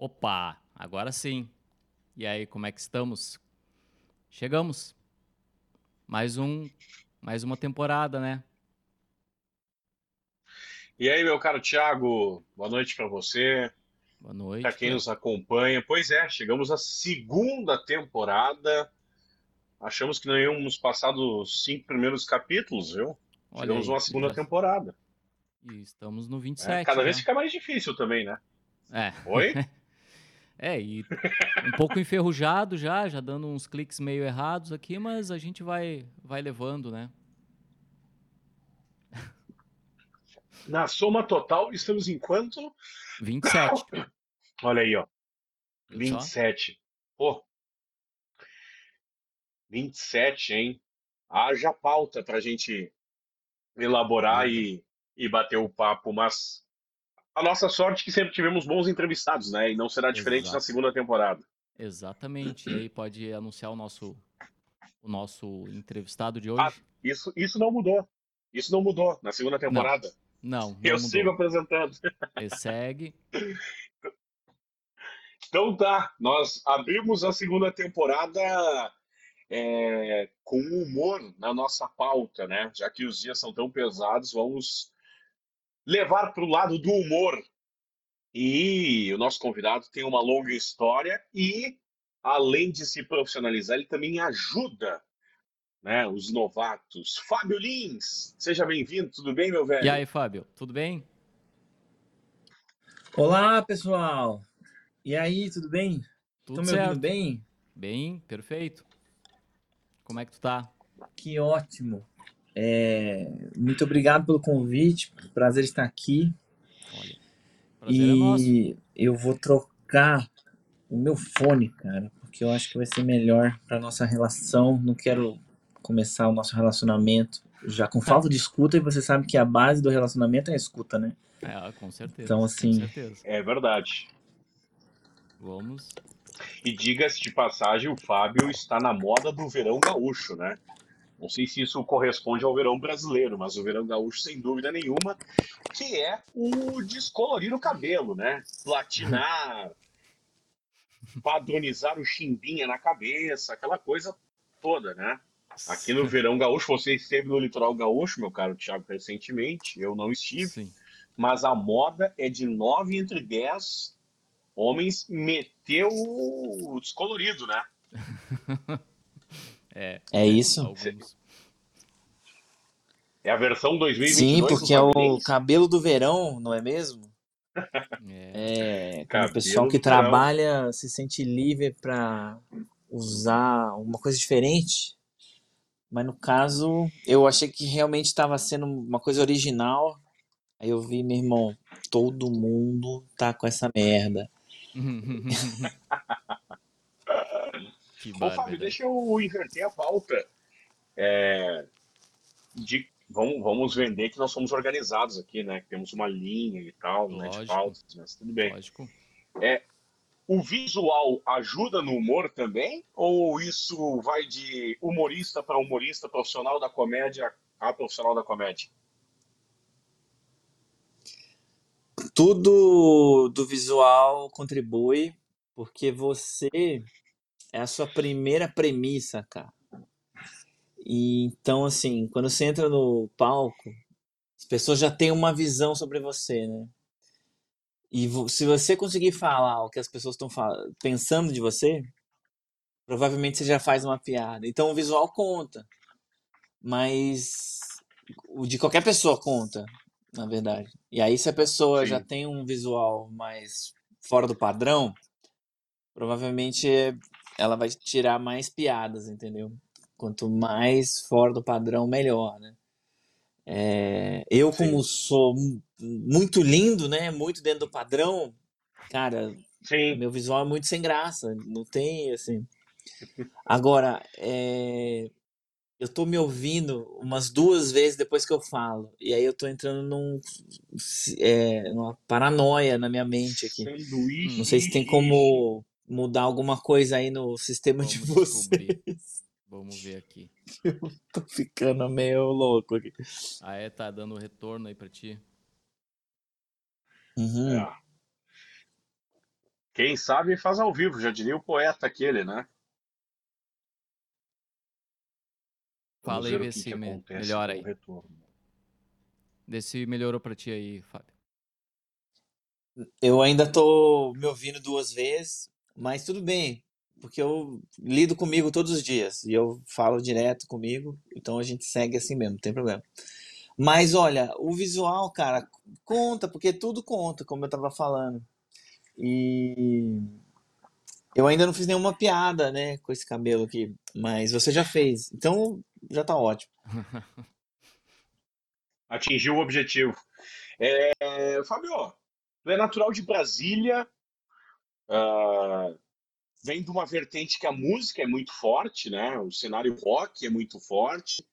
Opa, agora sim. E aí, como é que estamos? Chegamos. Mais um, mais uma temporada, né? E aí, meu caro Thiago, boa noite para você, Boa noite. para quem nos acompanha. Pois é, chegamos à segunda temporada. Achamos que não íamos passar dos cinco primeiros capítulos, viu? Olha Chegamos a uma segunda temporada. e estamos no né? 27, Cada vez né? fica mais difícil também, né? É. Oi? É, e um pouco enferrujado já, já dando uns cliques meio errados aqui, mas a gente vai, vai levando, né? Na soma total, estamos em quanto? 27. Olha aí, ó. Viu só? 27. Pô. 27, hein? Haja pauta pra gente elaborar e, e bater o papo, mas a nossa sorte é que sempre tivemos bons entrevistados, né? E não será diferente na Exato. segunda temporada. Exatamente. E aí pode anunciar o nosso, o nosso entrevistado de Ah, hoje? isso, isso não mudou. Isso não mudou na segunda temporada. Não, não Eu sigo mudou. apresentando. E segue. Então tá, nós abrimos a segunda temporada é, com humor na nossa pauta, né? Já que os dias são tão pesados, vamos levar para o lado do humor. E o nosso convidado tem uma longa história e, além de se profissionalizar, ele também ajuda, né, os novatos. Fábio Lins, seja bem-vindo, tudo bem, meu E velho? aí, Fábio, tudo bem? Olá, pessoal! E aí, tudo bem? Tudo Estão me ouvindo certo? bem? Bem, perfeito. Como é que tu tá? Que ótimo! É, muito obrigado pelo convite, prazer estar aqui. Olha, é nosso. E eu vou trocar o meu fone, cara, porque eu acho que vai ser melhor para nossa relação. Não quero começar o nosso relacionamento já com falta de escuta, e você sabe que a base do relacionamento é a escuta, né? É, com certeza. Então, com assim, certeza. É verdade. Vamos. E diga-se de passagem, o Fábio está na moda do verão gaúcho, né? Não sei se isso corresponde ao verão brasileiro, mas o verão gaúcho, sem dúvida nenhuma, que é o descolorir o cabelo, né? Platinar, padronizar o chimbinha na cabeça, aquela coisa toda, né? Aqui no verão gaúcho, você esteve no litoral gaúcho, meu caro Thiago, recentemente, eu não estive, Sim. mas a moda é de 9 entre 10 homens meteu o descolorido, né? É, é isso. alguns. É a versão 2022 Sim, porque é o cabelo do verão, não é mesmo? É, É, o pessoal que verão. trabalha se sente livre para usar uma coisa diferente. Mas no caso, eu achei que realmente estava sendo uma coisa original. Aí eu vi, meu irmão, todo mundo tá com essa merda. que Ô, Fábio, deixa eu inverter a pauta. É, de, vamos, vamos vender que nós somos organizados aqui, né? Que temos uma linha e tal, né? De pautas, mas tudo bem. Lógico. O visual ajuda no humor também? Ou isso vai de humorista para humorista, profissional da comédia a profissional da comédia? Tudo do visual contribui, porque você é a sua primeira premissa, cara. E então, assim, quando você entra no palco, as pessoas já têm uma visão sobre você, né? E se você conseguir falar o que as pessoas estão pensando de você, provavelmente você já faz uma piada. Então o visual conta, mas o de qualquer pessoa conta, na verdade. E aí, se a pessoa já Sim. tem um visual mais fora do padrão, provavelmente ela vai tirar mais piadas, entendeu? Quanto mais fora do padrão, melhor, né? É, eu, Sim. como sou mu- muito lindo, né? Muito dentro do padrão, cara, Sim. meu visual é muito sem graça. Não tem, assim. Agora, é, eu tô me ouvindo umas duas vezes depois que eu falo. E aí eu tô entrando num, é, numa paranoia na minha mente aqui. Sanduíche. Não sei se tem como mudar alguma coisa aí no sistema de Vamos vocês. descobrir. Vamos ver aqui. Tô ficando meio louco aqui. Ah, é? Tá dando retorno aí pra ti? Uhum. É. Quem sabe faz ao vivo, já diria o poeta aquele, né? Fala aí, vê se me... melhora aí. Retorno. Vê se melhorou pra ti aí, Fábio. Eu ainda tô me ouvindo duas vezes, mas tudo bem, porque eu lido comigo todos os dias e eu falo direto comigo, então a gente segue assim mesmo, não tem problema. Mas olha, o visual, cara, conta, porque tudo conta, como eu tava falando. E eu ainda não fiz nenhuma piada, né, com esse cabelo aqui, mas você já fez, então já tá ótimo. Atingiu o objetivo. É, Fábio, tu é natural de Brasília, uh, vem de uma vertente que a música é muito forte, né? O cenário rock é muito forte,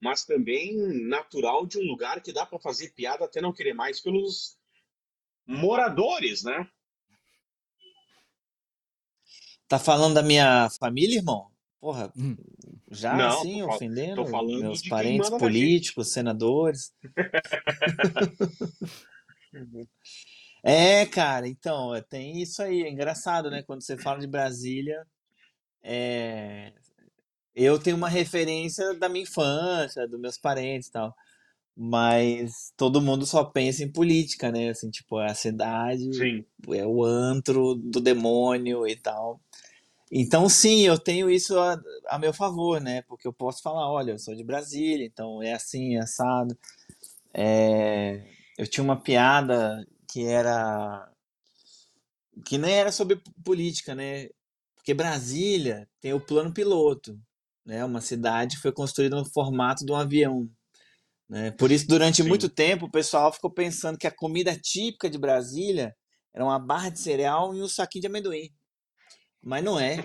mas também natural de um lugar que dá para fazer piada até não querer mais pelos moradores, né? Tá falando da minha família, irmão? Porra, Hum. já Não, assim, tô, ofendendo tô falando meus parentes políticos, senadores. É, cara, então, é, tem isso aí. É engraçado, né? Quando você fala de Brasília, é, eu tenho uma referência da minha infância, dos meus parentes e tal. Mas todo mundo só pensa em política, né? Assim, tipo, é a cidade, Sim. é o antro do demônio e tal. Então, sim, eu tenho isso a, a meu favor, né? Porque eu posso falar, olha, eu sou de Brasília, então é assim, é assado. É, eu tinha uma piada que era que nem era sobre política, né? Porque Brasília tem o plano piloto, né? Uma cidade que foi construída no formato de um avião, né? Por isso, durante Sim. muito tempo, o pessoal ficou pensando que a comida típica de Brasília era uma barra de cereal e um saquinho de amendoim. Mas não é,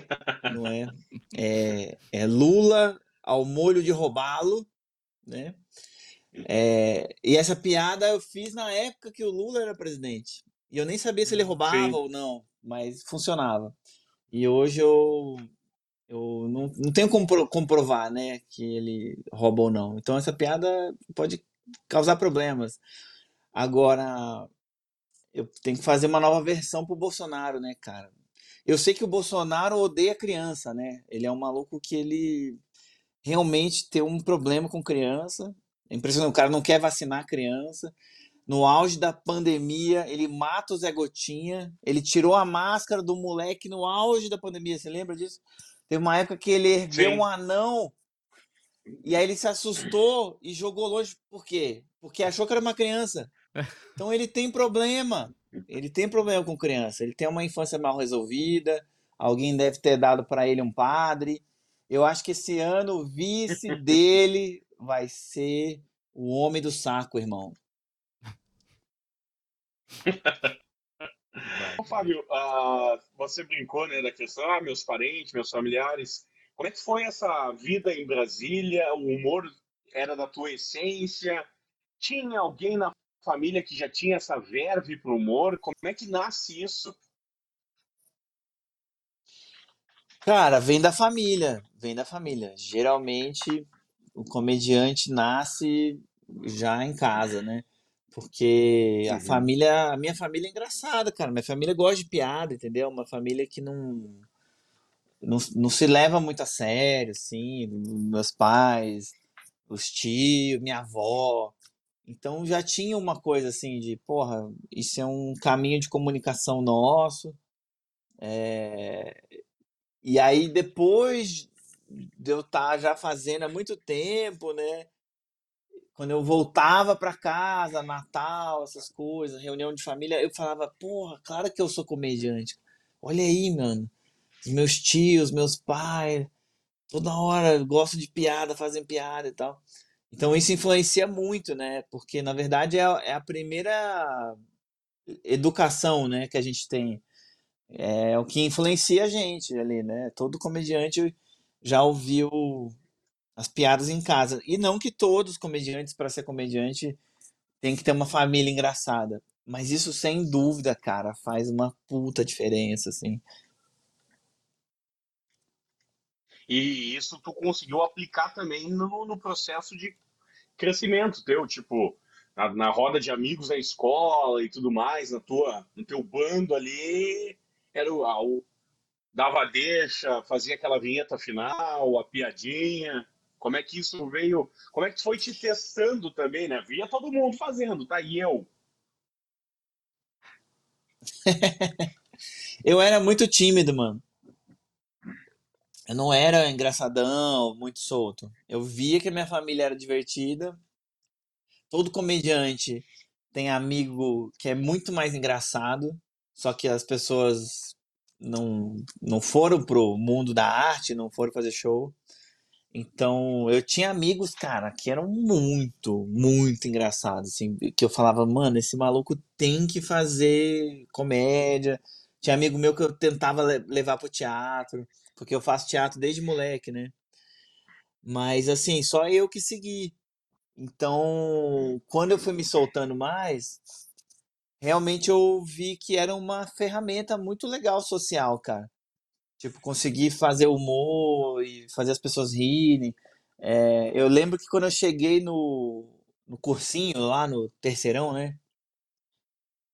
não é. É, é lula ao molho de robalo, né? É, e essa piada eu fiz na época que o Lula era presidente. E eu nem sabia se ele roubava Sim. ou não, mas funcionava. E hoje eu, eu não, não tenho como pro- comprovar, né, que ele rouba ou não. Então essa piada pode causar problemas. Agora, eu tenho que fazer uma nova versão pro Bolsonaro, né, cara? Eu sei que o Bolsonaro odeia criança, né? Ele é um maluco que ele realmente tem um problema com criança. É impressionante, o cara não quer vacinar a criança. No auge da pandemia, ele mata o Zé Gotinha. Ele tirou a máscara do moleque no auge da pandemia. Você lembra disso? Teve uma época que ele ergueu Sim. um anão e aí ele se assustou e jogou longe. Por quê? Porque achou que era uma criança. Então ele tem problema. Ele tem problema com criança. Ele tem uma infância mal resolvida. Alguém deve ter dado para ele um padre. Eu acho que esse ano o vice dele vai ser o homem do saco, irmão. Ô, Fábio, ah, você brincou, né, da questão, ah, meus parentes, meus familiares. Como é que foi essa vida em Brasília? O humor era da tua essência? Tinha alguém na família que já tinha essa verve pro humor? Como é que nasce isso? Cara, vem da família, vem da família. Geralmente o comediante nasce já em casa, né? Porque a Uhum. família, a minha família é engraçada, cara. Minha família gosta de piada, entendeu? Uma família que não, não, não se leva muito a sério, assim. Meus pais, os tios, minha avó. Então já tinha uma coisa assim de, porra, isso é um caminho de comunicação nosso. É, E aí, depois de eu estar já fazendo há muito tempo, né? Quando eu voltava para casa, Natal, essas coisas, reunião de família, eu falava, porra, claro que eu sou comediante. Olha aí, mano. Os meus tios, meus pais, toda hora gostam de piada, fazem piada e tal. Então isso influencia muito, né? Porque na verdade é é a primeira educação, né, que a gente tem. É o que influencia a gente ali, né? Todo comediante já ouviu as piadas em casa. E não que todos os comediantes, para ser comediante, tem que ter uma família engraçada. Mas isso, sem dúvida, cara, faz uma puta diferença, assim. E isso tu conseguiu aplicar também no, no processo de crescimento teu, tipo, na, na roda de amigos na escola e tudo mais, na tua, no teu bando ali, era o- dava deixa, fazia aquela vinheta final, a piadinha. Como é que isso veio? Como é que foi te testando também, né? Via todo mundo fazendo, tá? E eu. Eu era muito tímido, mano. Eu não era engraçadão, muito solto. Eu via que minha família era divertida. Todo comediante tem amigo que é muito mais engraçado, só que as pessoas não, não foram pro mundo da arte, não foram fazer show. Então, eu tinha amigos, cara, que eram muito, muito engraçados, assim, que eu falava, mano, esse maluco tem que fazer comédia. Tinha amigo meu que eu tentava le- levar pro teatro, porque eu faço teatro desde moleque, né? Mas, assim, só eu que segui. Então, quando eu fui me soltando mais, realmente eu vi que era uma ferramenta muito legal social, cara. Tipo, conseguir fazer humor e fazer as pessoas rirem. É, eu lembro que quando eu cheguei no, no cursinho, lá no terceirão, né?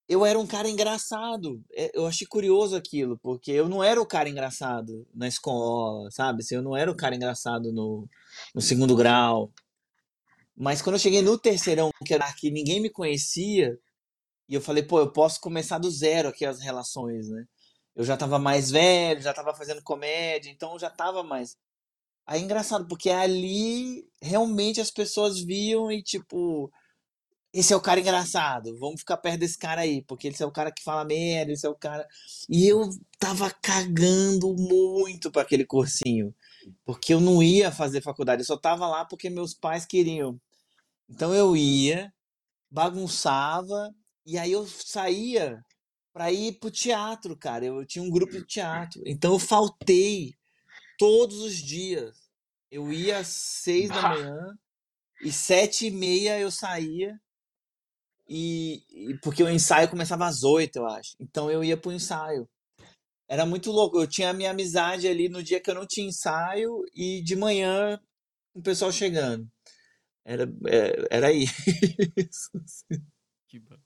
Eu era um cara engraçado. É, Eu achei curioso aquilo, porque eu não era o cara engraçado na escola, sabe? Assim, eu não era o cara engraçado no, no segundo grau. Mas quando eu cheguei no terceirão, que ninguém me conhecia, e eu falei, pô, eu posso começar do zero aqui as relações, né? Eu já tava mais velho, já tava fazendo comédia, então eu já tava mais. Aí é engraçado, porque ali realmente as pessoas viam e tipo, esse é o cara engraçado, vamos ficar perto desse cara aí, porque esse é o cara que fala merda, esse é o cara. E eu tava cagando muito pra aquele cursinho, porque eu não ia fazer faculdade, eu só tava lá porque meus pais queriam. Então eu ia, bagunçava, e aí eu saía pra ir pro teatro, cara. Eu tinha um grupo de teatro. Então eu faltei todos os dias. Eu ia às seis da manhã e sete e meia eu saía. E, e- porque o ensaio começava às oito, eu acho. Então eu ia pro ensaio. Era muito louco. Eu tinha a minha amizade ali no dia que eu não tinha ensaio e de manhã o pessoal chegando. Era, é, era isso. Que ba-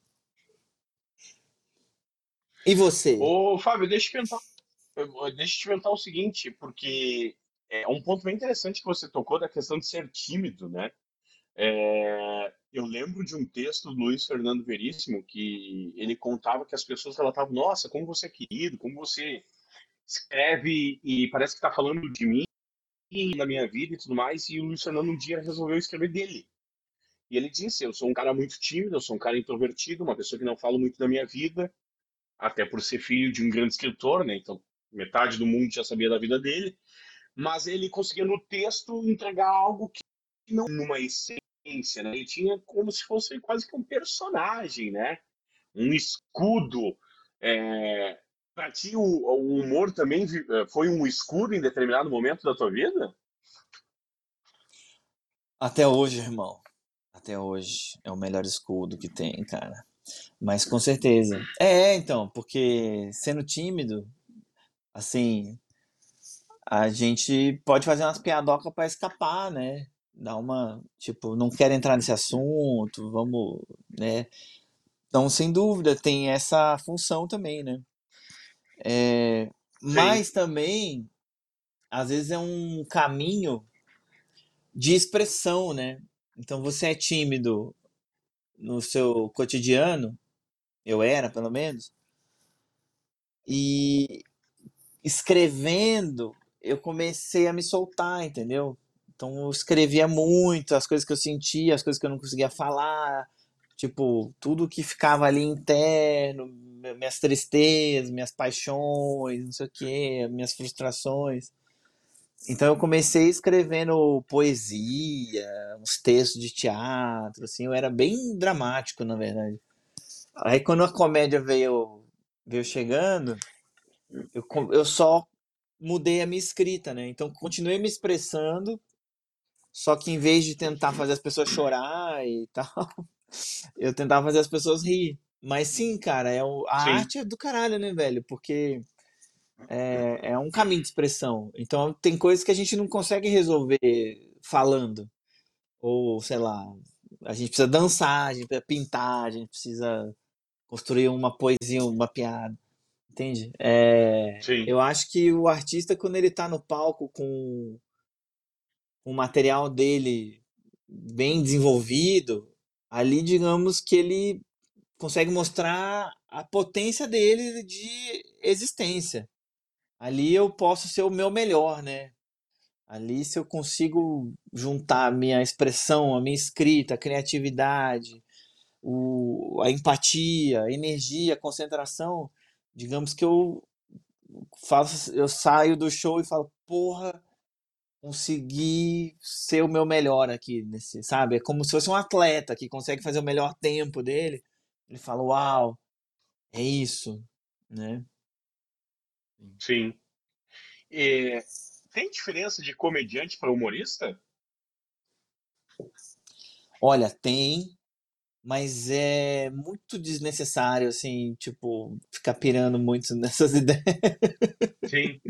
E você? Ô, Fábio, deixa eu te deixa eu te perguntar o seguinte, porque é um ponto bem interessante que você tocou da questão de ser tímido, né? É, eu lembro de um texto do Luiz Fernando Veríssimo que ele contava que as pessoas relatavam, nossa, como você é querido, como você escreve e parece que está falando de mim, da minha vida e tudo mais, e o Luiz Fernando um dia resolveu escrever dele. E ele disse, eu sou um cara muito tímido, eu sou um cara introvertido, uma pessoa que não fala muito da minha vida, até por ser filho de um grande escritor, né? Então, metade do mundo já sabia da vida dele, mas ele conseguia no texto entregar algo que não numa essência, né? Ele tinha como se fosse quase que um personagem, né? Um escudo. É... Para ti, o, o humor também eh, foi um escudo em determinado momento da tua vida? Até hoje, irmão. Até hoje é o melhor escudo que tem, cara. Mas com certeza. É, então, porque sendo tímido, assim, a gente pode fazer umas piadocas pra escapar, né? Dar uma, tipo, não quero entrar nesse assunto, vamos, né? Então, sem dúvida, tem essa função também, né? É, mas também, às vezes é um caminho de expressão, né? Então, você é tímido no seu cotidiano, eu era, pelo menos, e escrevendo, eu comecei a me soltar, entendeu? Então eu escrevia muito as coisas que eu sentia, as coisas que eu não conseguia falar, tipo, tudo que ficava ali interno, mi- minhas tristezas, minhas paixões, não sei o quê, minhas frustrações. Então eu comecei escrevendo poesia, uns textos de teatro, assim, eu era bem dramático, na verdade. Aí quando a comédia veio, veio chegando, eu, eu só mudei a minha escrita, né? Então continuei me expressando, só que em vez de tentar fazer as pessoas chorar e tal, eu tentava fazer as pessoas rir. Mas sim, cara, é o, a Sim. arte é do caralho, né, velho? Porque é, é um caminho de expressão. Então tem coisas que a gente não consegue resolver falando. Ou, sei lá, a gente precisa dançar, a gente precisa pintar, a gente precisa construir uma poesia, uma piada. Entende? É, eu acho que o artista, quando ele tá no palco com o material dele bem desenvolvido, ali, digamos que ele consegue mostrar a potência dele de existência. Ali eu posso ser o meu melhor, né? Ali, se eu consigo juntar a minha expressão, a minha escrita, a criatividade, o, a empatia, a energia, a concentração, digamos que eu faço, eu saio do show e falo, porra, consegui ser o meu melhor aqui nesse, sabe? É como se fosse um atleta que consegue fazer o melhor tempo dele. Ele fala, uau, é isso, né? Sim. E tem diferença de comediante para humorista? Olha, tem, mas é muito desnecessário, assim, tipo, ficar pirando muito nessas ideias. Sim.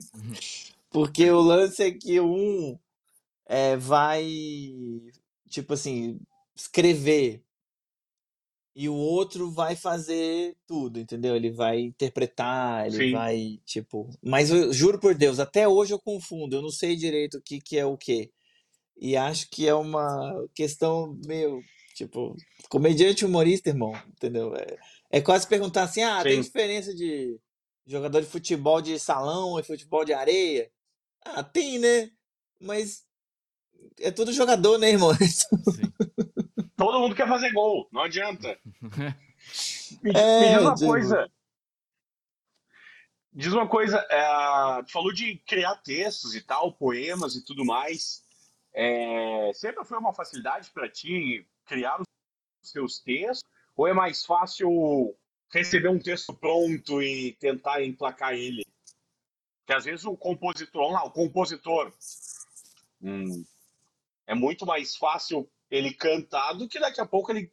Porque o lance é que um é, vai, tipo assim, escrever e o outro vai fazer tudo, entendeu? Ele vai interpretar, ele Sim. vai, tipo. Mas eu juro por Deus, até hoje eu confundo, eu não sei direito o que, que é o quê. E acho que é uma questão meio, tipo, comediante humorista, irmão, entendeu? É, é quase perguntar assim: ah, tem Sim. diferença de jogador de futebol de salão e futebol de areia? Ah, tem, né? Mas é tudo jogador, né, irmão? Sim. Todo mundo quer fazer gol, não adianta. Me, É, me diz uma tipo- coisa. Diz uma coisa, é, tu falou de criar textos e tal, poemas e tudo mais. É, sempre foi uma facilidade para ti criar os teus textos? Ou é mais fácil receber um texto pronto e tentar emplacar ele? Porque às vezes o compositor, vamos lá, o compositor, hum, é muito mais fácil ele cantar do que daqui a pouco ele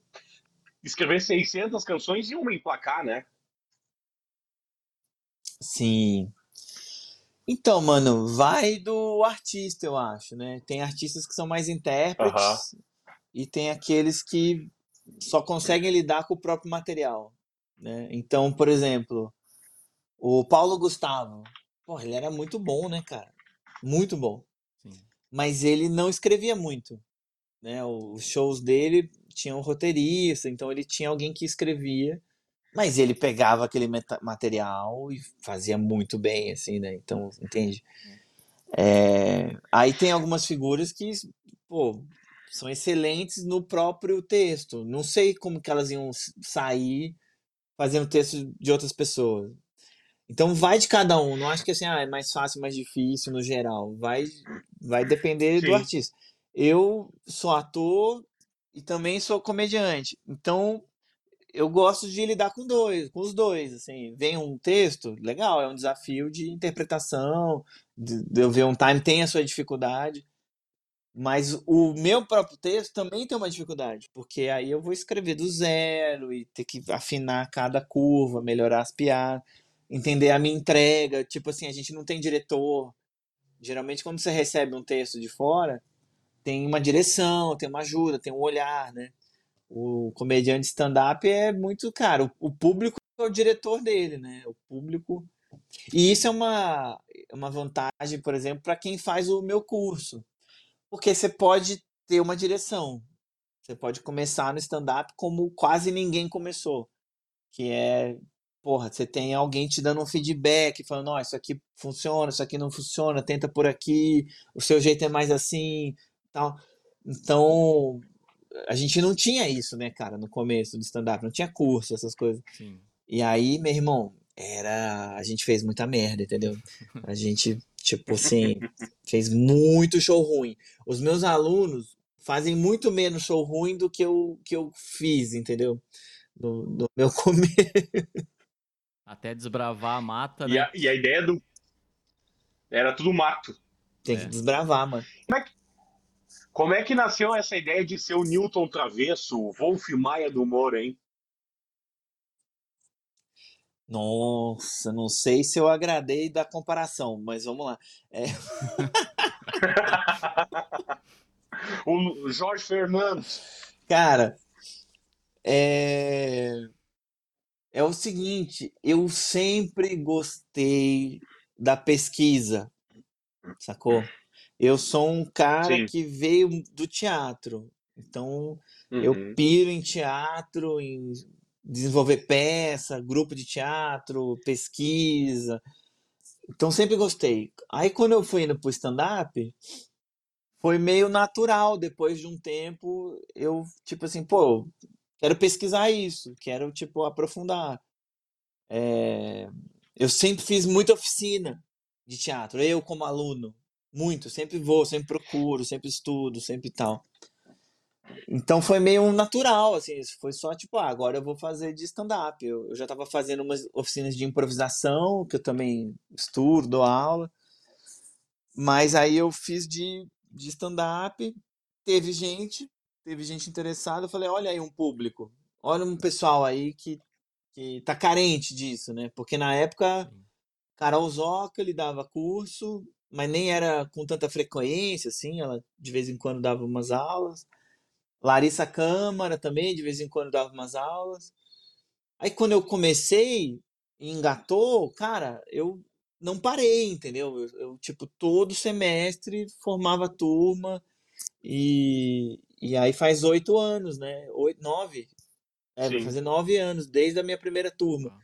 escrever 600 canções e uma emplacar, né? Sim. Então, mano, vai do artista, eu acho, né? Tem artistas que são mais intérpretes e tem aqueles que só conseguem lidar com o próprio material, né? Então, por exemplo, o Paulo Gustavo, porra, ele era muito bom, né, cara? Muito bom. Sim. Mas ele não escrevia muito, né? Os shows dele tinham um roteirista, então ele tinha alguém que escrevia, mas ele pegava aquele material e fazia muito bem, assim, né? Então, entende? É, Aí tem algumas figuras que, pô, são excelentes no próprio texto. Não sei como que elas iam sair fazendo texto de outras pessoas. Então vai de cada um. Não acho que assim, ah, é mais fácil, mais difícil no geral. Vai, vai depender do Sim. artista. Eu sou ator e também sou comediante. Então eu gosto de lidar com dois, com os dois. Assim, vem um texto, legal, é um desafio de interpretação, de, de eu ver um time tem a sua dificuldade. Mas o meu próprio texto também tem uma dificuldade, porque aí eu vou escrever do zero e ter que afinar cada curva, melhorar as piadas, entender a minha entrega. Tipo assim, a gente não tem diretor. Geralmente, quando você recebe um texto de fora, tem uma direção, tem uma ajuda, tem um olhar, né? O comediante stand-up é muito, cara, o, o público é o diretor dele, né? O público. E isso é uma, uma vantagem, por exemplo, para quem faz o meu curso. Porque você pode ter uma direção. Você pode começar no stand-up como quase ninguém começou. Que é, porra, você tem alguém te dando um feedback, falando, ó, isso aqui funciona, isso aqui não funciona, tenta por aqui, o seu jeito é mais assim, tal. Então, a gente não tinha isso, né, cara, no começo do stand-up, não tinha curso, essas coisas. Sim. E aí, meu irmão, era. A gente fez muita merda, entendeu? A gente, tipo assim, fez muito show ruim. Os meus alunos fazem muito menos show ruim do que eu, que eu fiz, entendeu? No, no meu começo. Até desbravar a mata, E né? a, e a ideia do. Era tudo mato. Tem que É. desbravar, mano. Como é que nasceu essa ideia de ser o Newton Travesso, o Wolf Maia do humor, hein? Nossa, não sei se eu agradei da comparação, mas vamos lá. É, o Jorge Fernandes. cara, é... é o seguinte, eu sempre gostei da pesquisa, sacou? Eu sou um cara Sim. que veio do teatro, então eu Uhum. piro em teatro, em desenvolver peça, grupo de teatro, pesquisa. Então sempre gostei. Aí quando eu fui indo pro stand-up, foi meio natural. Depois de um tempo, eu, tipo assim, pô, quero pesquisar isso, quero, tipo, aprofundar. É, Eu sempre fiz muita oficina de teatro, eu como aluno, muito, sempre vou, sempre procuro, sempre estudo, sempre tal. Então foi meio natural, assim, foi só tipo, ah, agora eu vou fazer de stand-up. Eu, eu já estava fazendo umas oficinas de improvisação, que eu também estudo, dou aula, mas aí eu fiz de, de stand-up, teve gente, teve gente interessada, eu falei, olha aí um público, olha um pessoal aí que, que tá carente disso, né? Porque na época. Carol Zoca, ele dava curso, mas nem era com tanta frequência, assim, ela de vez em quando dava umas aulas. Larissa Câmara também, de vez em quando dava umas aulas. Aí quando eu comecei e engatou, cara, eu não parei, entendeu? Eu, eu, tipo, todo semestre formava turma e, e aí faz oito anos, né? Oito, nove. É, vai fazer nove anos, desde a minha primeira turma.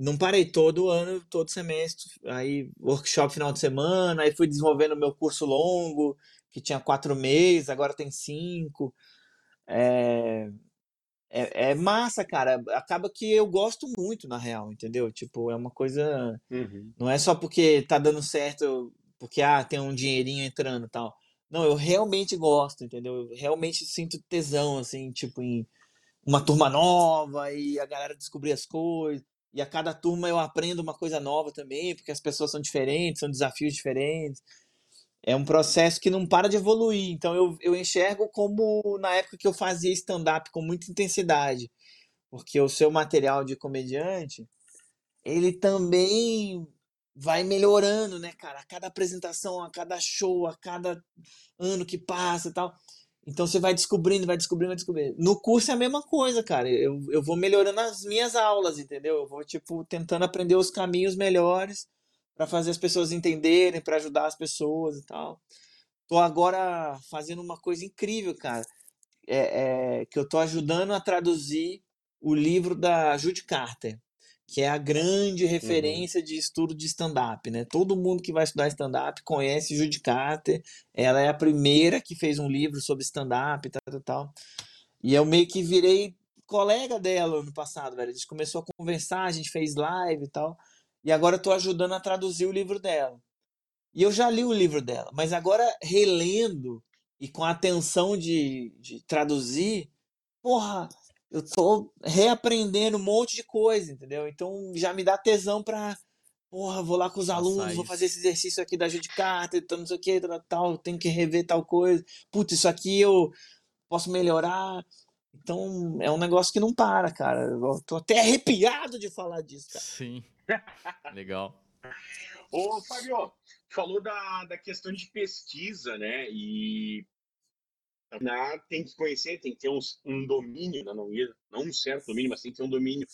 Não parei todo ano, todo semestre, aí workshop final de semana, aí fui desenvolvendo meu curso longo, que tinha quatro meses, agora tem cinco. É, é, é massa, cara. Acaba que eu gosto muito, na real, entendeu? Tipo, é uma coisa. Uhum. Não é só porque tá dando certo, porque ah, tem um dinheirinho entrando e tal. Não, eu realmente gosto, entendeu? Eu realmente sinto tesão, assim, tipo, em uma turma nova e a galera descobrir as coisas. E a cada turma eu aprendo uma coisa nova também, porque as pessoas são diferentes, são desafios diferentes. É um processo que não para de evoluir. Então eu, eu enxergo como na época que eu fazia stand-up com muita intensidade. Porque o seu material de comediante, ele também vai melhorando, né, cara? A cada apresentação, a cada show, a cada ano que passa e tal. Então você vai descobrindo, vai descobrindo, vai descobrindo. No curso é a mesma coisa, cara. Eu, eu vou melhorando as minhas aulas, entendeu? Eu vou, tipo, tentando aprender os caminhos melhores para fazer as pessoas entenderem, para ajudar as pessoas e tal. Tô agora fazendo uma coisa incrível, cara. É, é, que eu tô ajudando a traduzir o livro da Judy Carter, que é a grande Uhum. referência de estudo de stand-up, né? Todo mundo que vai estudar stand-up conhece Judy Carter. Ela é a primeira que fez um livro sobre stand-up e tal, tal, tal. E eu meio que virei colega dela no passado, velho. A gente começou a conversar, a gente fez live e tal. E agora eu tô ajudando a traduzir o livro dela. E eu já li o livro dela, mas agora relendo e com a atenção de, de traduzir, porra, eu tô reaprendendo um monte de coisa, entendeu? Então já me dá tesão pra, porra, vou lá com os Passar alunos, vou fazer esse exercício aqui da Judy Carter, então não sei o que, tal, tal, tenho que rever tal coisa. Putz, isso aqui eu posso melhorar. Então é um negócio que não para, cara. Eu tô até arrepiado de falar disso, cara. Sim. Legal. Ô, Fábio, falou da, da questão de pesquisa, né? E na, tem que conhecer, tem que ter uns- um domínio, né? não, não um certo domínio, mas tem que ter um domínio.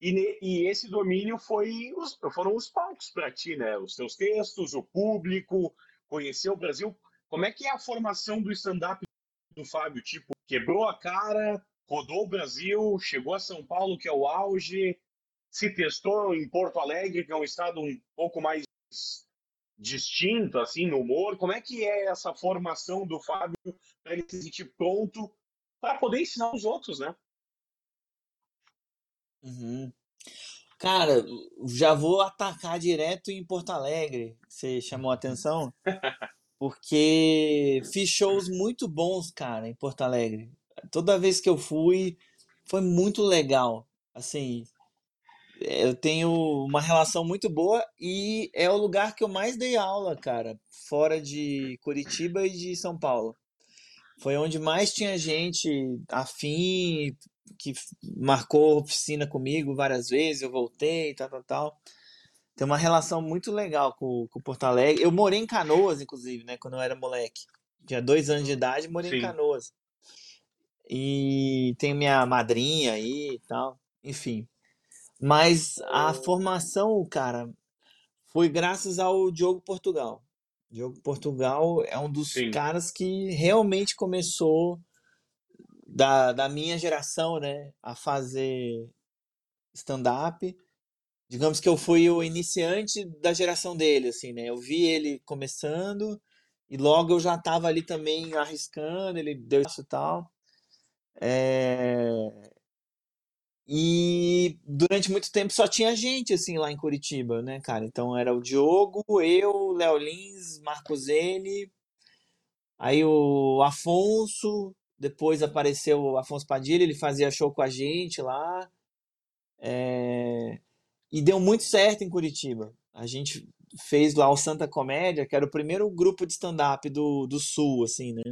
E, e esse domínio foi os, foram os palcos para ti, né? Os teus textos, o público, conhecer o Brasil. Como é que é a formação do stand-up do Fábio? Tipo, quebrou a cara, rodou o Brasil, chegou a São Paulo, que é o auge, se testou em Porto Alegre, que é um estado um pouco mais distinto, assim, no humor. Como é que é essa formação do Fábio para ele se sentir pronto para poder ensinar os outros, né? Uhum. Cara, já vou atacar direto em Porto Alegre. Você chamou a atenção? Porque fiz shows muito bons, cara, em Porto Alegre. Toda vez que eu fui, foi muito legal. Assim, eu tenho uma relação muito boa e é o lugar que eu mais dei aula, cara, fora de Curitiba e de São Paulo. Foi onde mais tinha gente afim, que marcou oficina comigo várias vezes, eu voltei, tal, tal, tal. Tem uma relação muito legal com, com Porto Alegre. Eu morei em Canoas, inclusive, né, quando eu era moleque. Tinha dois anos de idade, morei em Sim. Canoas. E tem minha madrinha aí e tal. Enfim. Mas a formação, cara, foi graças ao Diogo Portugal. Diogo Portugal é um dos Sim. caras que realmente começou da, da minha geração, né, a fazer stand-up. Digamos que eu fui o iniciante da geração dele, assim, né? Eu vi ele começando e logo eu já estava ali também arriscando, ele deu isso e tal. É... E durante muito tempo só tinha gente, assim, lá em Curitiba, né, cara? Então era o Diogo, eu, Léo Lins, Marcos N, aí o Afonso, depois apareceu o Afonso Padilha, ele fazia show com a gente lá. É... E deu muito certo em Curitiba. A gente fez lá o Santa Comédia, que era o primeiro grupo de stand-up do, do Sul, assim, né?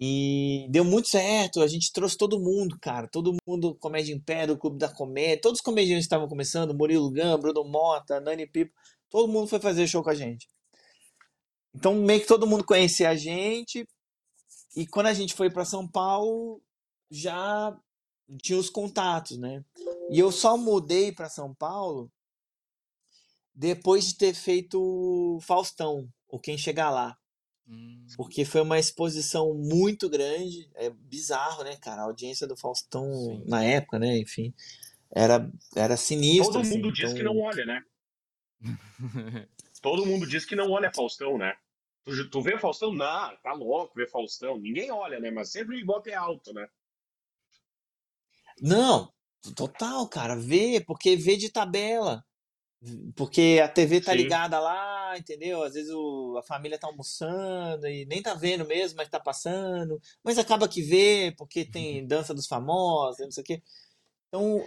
E deu muito certo, a gente trouxe todo mundo, cara, todo mundo comédia em pé, do Clube da Comédia, todos os comediantes estavam começando, Murilo Gun, Bruno Mota, Nani Pipo, todo mundo foi fazer show com a gente. Então meio que todo mundo conhecia a gente, e quando a gente foi para São Paulo, já tinha os contatos, né? E eu só mudei para São Paulo depois de ter feito Faustão, ou Quem Chegar Lá. Hum, Porque foi uma exposição muito grande, é bizarro, né, cara? A audiência do Faustão Sim. na época, né, enfim, era, era sinistro, Todo assim, mundo diz que então- não olha, né? Todo mundo diz que não olha Faustão, né? Tu, tu vê Faustão? Não, tá louco ver Faustão. Ninguém olha, né? Mas sempre o Ibope é alto, né? Não, total, cara, vê, porque vê de tabela. Porque a TV tá Sim. ligada lá, entendeu? Às vezes o- a família tá almoçando e nem tá vendo mesmo, mas tá passando. Mas acaba que vê, porque tem dança dos famosos, não sei o quê. Então,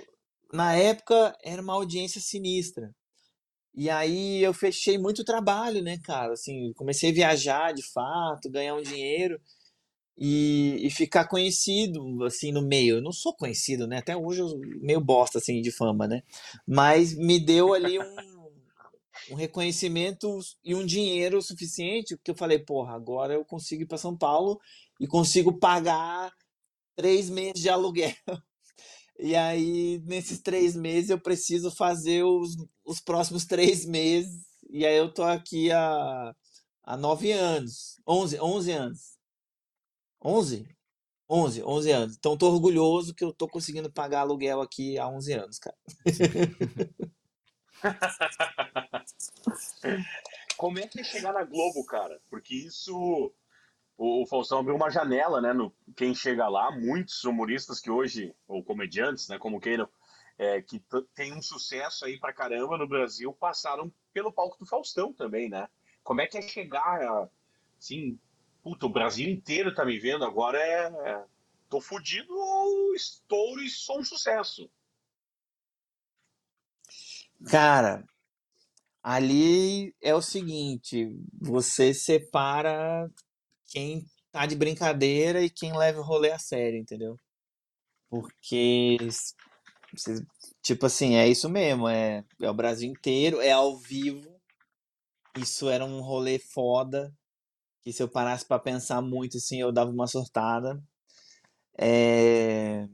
na época, era uma audiência sinistra. E aí eu fechei muito trabalho, né, cara? Assim, comecei a viajar de fato, ganhar um dinheiro e, e ficar conhecido, assim, no meio. Eu não sou conhecido, né? Até hoje eu meio bosta, assim, de fama, né? Mas me deu ali um, um reconhecimento e um dinheiro suficiente, porque eu falei, porra, agora eu consigo ir para São Paulo e consigo pagar três meses de aluguel. E aí, nesses três meses, eu preciso fazer os, os próximos três meses. E aí eu tô aqui há, há nove anos. Onze, onze anos. Onze? Onze, onze anos. Então, tô orgulhoso que eu tô conseguindo pagar aluguel aqui há 11 anos, cara. Como é que é chegar na Globo, cara? Porque isso. O, Faustão abriu uma janela, né? No quem chega lá, muitos humoristas que hoje, ou comediantes, né? Como queiram, é, que tem um sucesso aí pra caramba no Brasil, passaram pelo palco do Faustão também, né? Como é que é chegar, assim, puta, o Brasil inteiro tá me vendo, agora é. é tô fudido ou estouro e sou um sucesso. Cara, ali é o seguinte: você separa quem tá de brincadeira e quem leva o rolê a sério, entendeu? Porque, tipo assim, é isso mesmo, é, é o Brasil inteiro, é ao vivo. Isso era um rolê foda, que se eu parasse pra pensar muito, assim, eu dava uma surtada. É,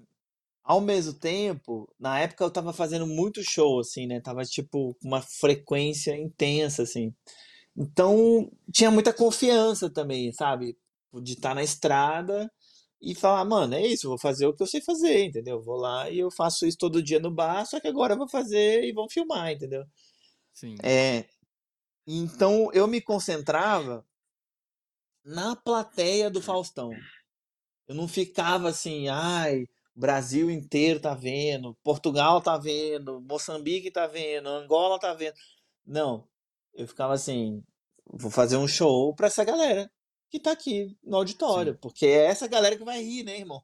Ao mesmo tempo, na época eu tava fazendo muito show, assim, né? Tava, tipo, com uma frequência intensa, assim. Então, tinha muita confiança também, sabe? De estar na estrada e falar, mano, é isso, vou fazer o que eu sei fazer, entendeu? Vou lá e eu faço isso todo dia no bar, só que agora eu vou fazer e vão filmar, entendeu? Sim. É, então eu me concentrava na plateia do Faustão. Eu não ficava assim, ai, Brasil inteiro tá vendo, Portugal tá vendo, Moçambique tá vendo, Angola tá vendo. Não, eu ficava assim, vou fazer um show pra essa galera que tá aqui no auditório, Sim. porque é essa galera que vai rir, né, irmão?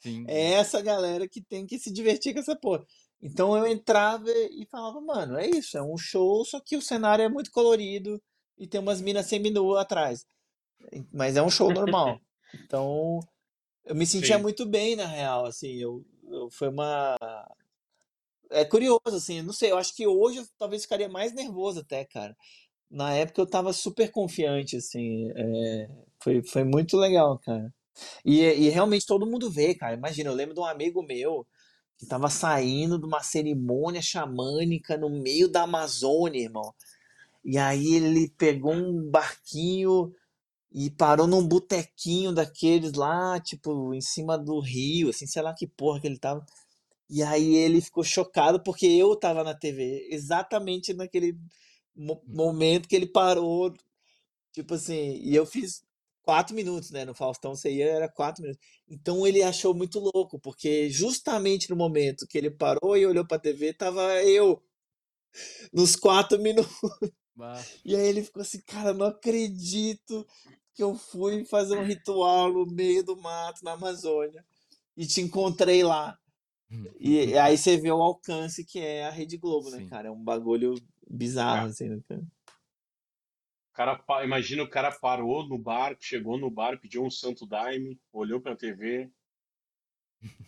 Sim. É essa galera que tem que se divertir com essa porra. Então eu entrava e falava, mano, é isso, é um show, só que o cenário é muito colorido e tem umas minas semi-nua atrás. Mas é um show normal. Então eu me sentia Sim. muito bem, na real, assim, eu, eu- foi uma... É curioso, assim, não sei, eu acho que hoje eu talvez ficaria mais nervoso até, cara. Na época eu tava super confiante, assim, é, foi, foi muito legal, cara. E, e realmente todo mundo vê, cara. Imagina, eu lembro de um amigo meu que tava saindo de uma cerimônia xamânica no meio da Amazônia, irmão. E aí ele pegou um barquinho e parou num botequinho daqueles lá, tipo, em cima do rio, assim, sei lá que porra que ele tava. E aí ele ficou chocado porque eu tava na TV, exatamente naquele mo- momento que ele parou, tipo assim, e eu fiz quatro minutos, né? No Faustão você ia, era quatro minutos. Então ele achou muito louco, porque justamente no momento que ele parou e olhou pra TV, tava eu nos quatro minutos. Bah. E aí ele ficou assim, cara, não acredito que eu fui fazer um ritual no meio do mato, na Amazônia, e te encontrei lá. E aí você vê o alcance que é a Rede Globo, né, Sim. cara? É um bagulho bizarro, assim, né, cara? Cara, imagina o cara parou no barco, chegou no bar, pediu um santo daime, olhou pra TV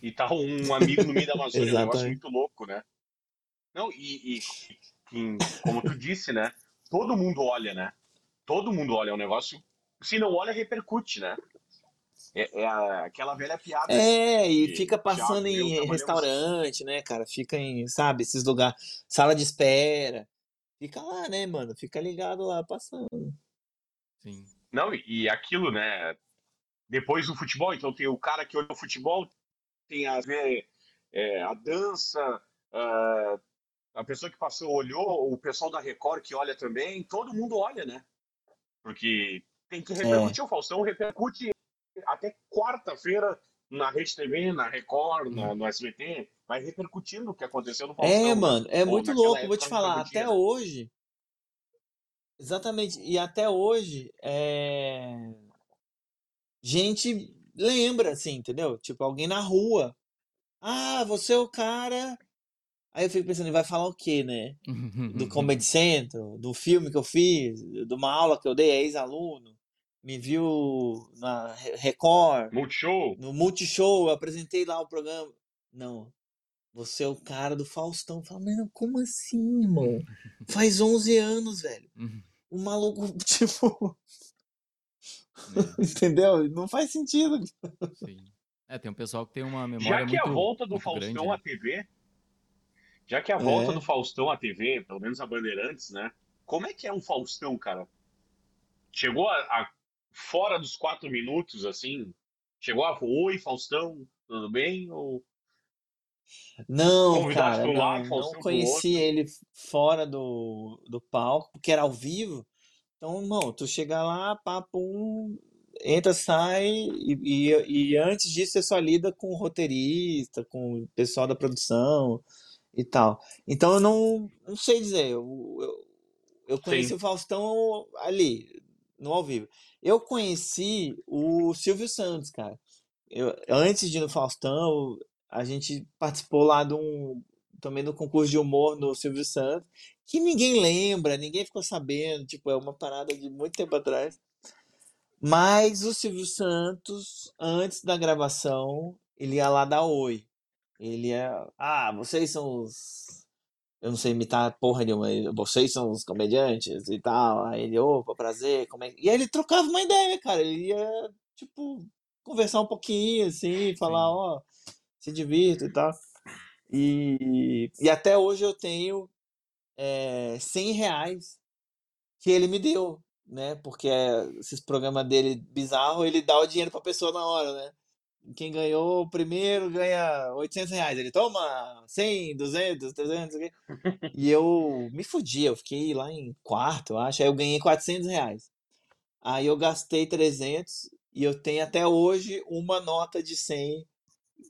e tá um amigo no meio da Amazônia, um negócio muito louco, né? Não, e, e- e como tu disse, né? Todo mundo olha, né? Todo mundo olha, é um negócio. Se não olha, repercute, né? É, é a- aquela velha piada. É, e que fica passando e em restaurante, né, cara? Fica em, sabe, esses lugares, sala de espera. Fica lá, né, mano? Fica ligado lá, passando. Sim. Não, e, e aquilo, né? Depois do futebol, então tem o cara que olha o futebol, tem a ver é, a dança, ah, a pessoa que passou olhou, o pessoal da Record que olha também, todo mundo olha, né? Porque tem que repercutir, o Faustão repercute até quarta-feira na Rede TV, na Record, na- no SBT, vai repercutindo o que aconteceu no Faustão. É, mano, é muito louco, vou te falar, até hoje. Exatamente, e até hoje, é... gente lembra, assim, entendeu? Tipo, alguém na rua. Ah, você é o cara. Aí eu fico pensando, ele vai falar o quê, né? Do Comedy Central, do filme que eu fiz, de uma aula que eu dei, é ex-aluno, me viu na Re- Record, Multishow, no Multishow, eu apresentei lá o programa. Não, você é o cara do Faustão. Fala, mano, como assim, irmão? Faz 11 anos, velho. O maluco, tipo, É, entendeu? Não faz sentido. sim. É, tem um pessoal que tem uma memória Já que muito, a volta do muito Faustão grande, à né? TV, já que a volta É. do Faustão à TV, pelo menos a Bandeirantes, né? Como é que é um Faustão, cara? Chegou a, a- fora dos quatro minutos, assim? Chegou a oi, Faustão, tudo bem? Ou Não, cara, não, não conheci ele fora do, do palco, porque era ao vivo. Então, irmão, tu chega lá, papo, entra, sai, e, e, e antes disso você só lida com o roteirista, com o pessoal da produção e tal. Então eu não, não sei dizer, eu, eu, eu conheci Sim. o Faustão ali, no ao vivo. Eu conheci o Silvio Santos, cara. Eu, antes de ir no Faustão, a gente participou lá de um, também do concurso de humor no Silvio Santos, que ninguém lembra, ninguém ficou sabendo, tipo, é uma parada de muito tempo atrás. Mas o Silvio Santos, antes da gravação, ele ia lá dar oi. Ele ia, ah, vocês são os, eu não sei imitar porra nenhuma, vocês são os comediantes e tal. Aí ele, opa, prazer, como é que... E aí ele trocava uma ideia, cara, ele ia, tipo, conversar um pouquinho, assim, falar, ó, se divirta e tal. E, e até hoje eu tenho é, 100 reais que ele me deu, né? Porque é, esses programas dele bizarro, ele dá o dinheiro pra pessoa na hora, né? Quem ganhou o primeiro ganha 800 reais. Ele toma 100, 200, 300, não sei o quê. E eu me fudi, eu fiquei lá em quarto, eu acho. Aí eu ganhei 400 reais. Aí eu gastei 300 e eu tenho até hoje uma nota de 100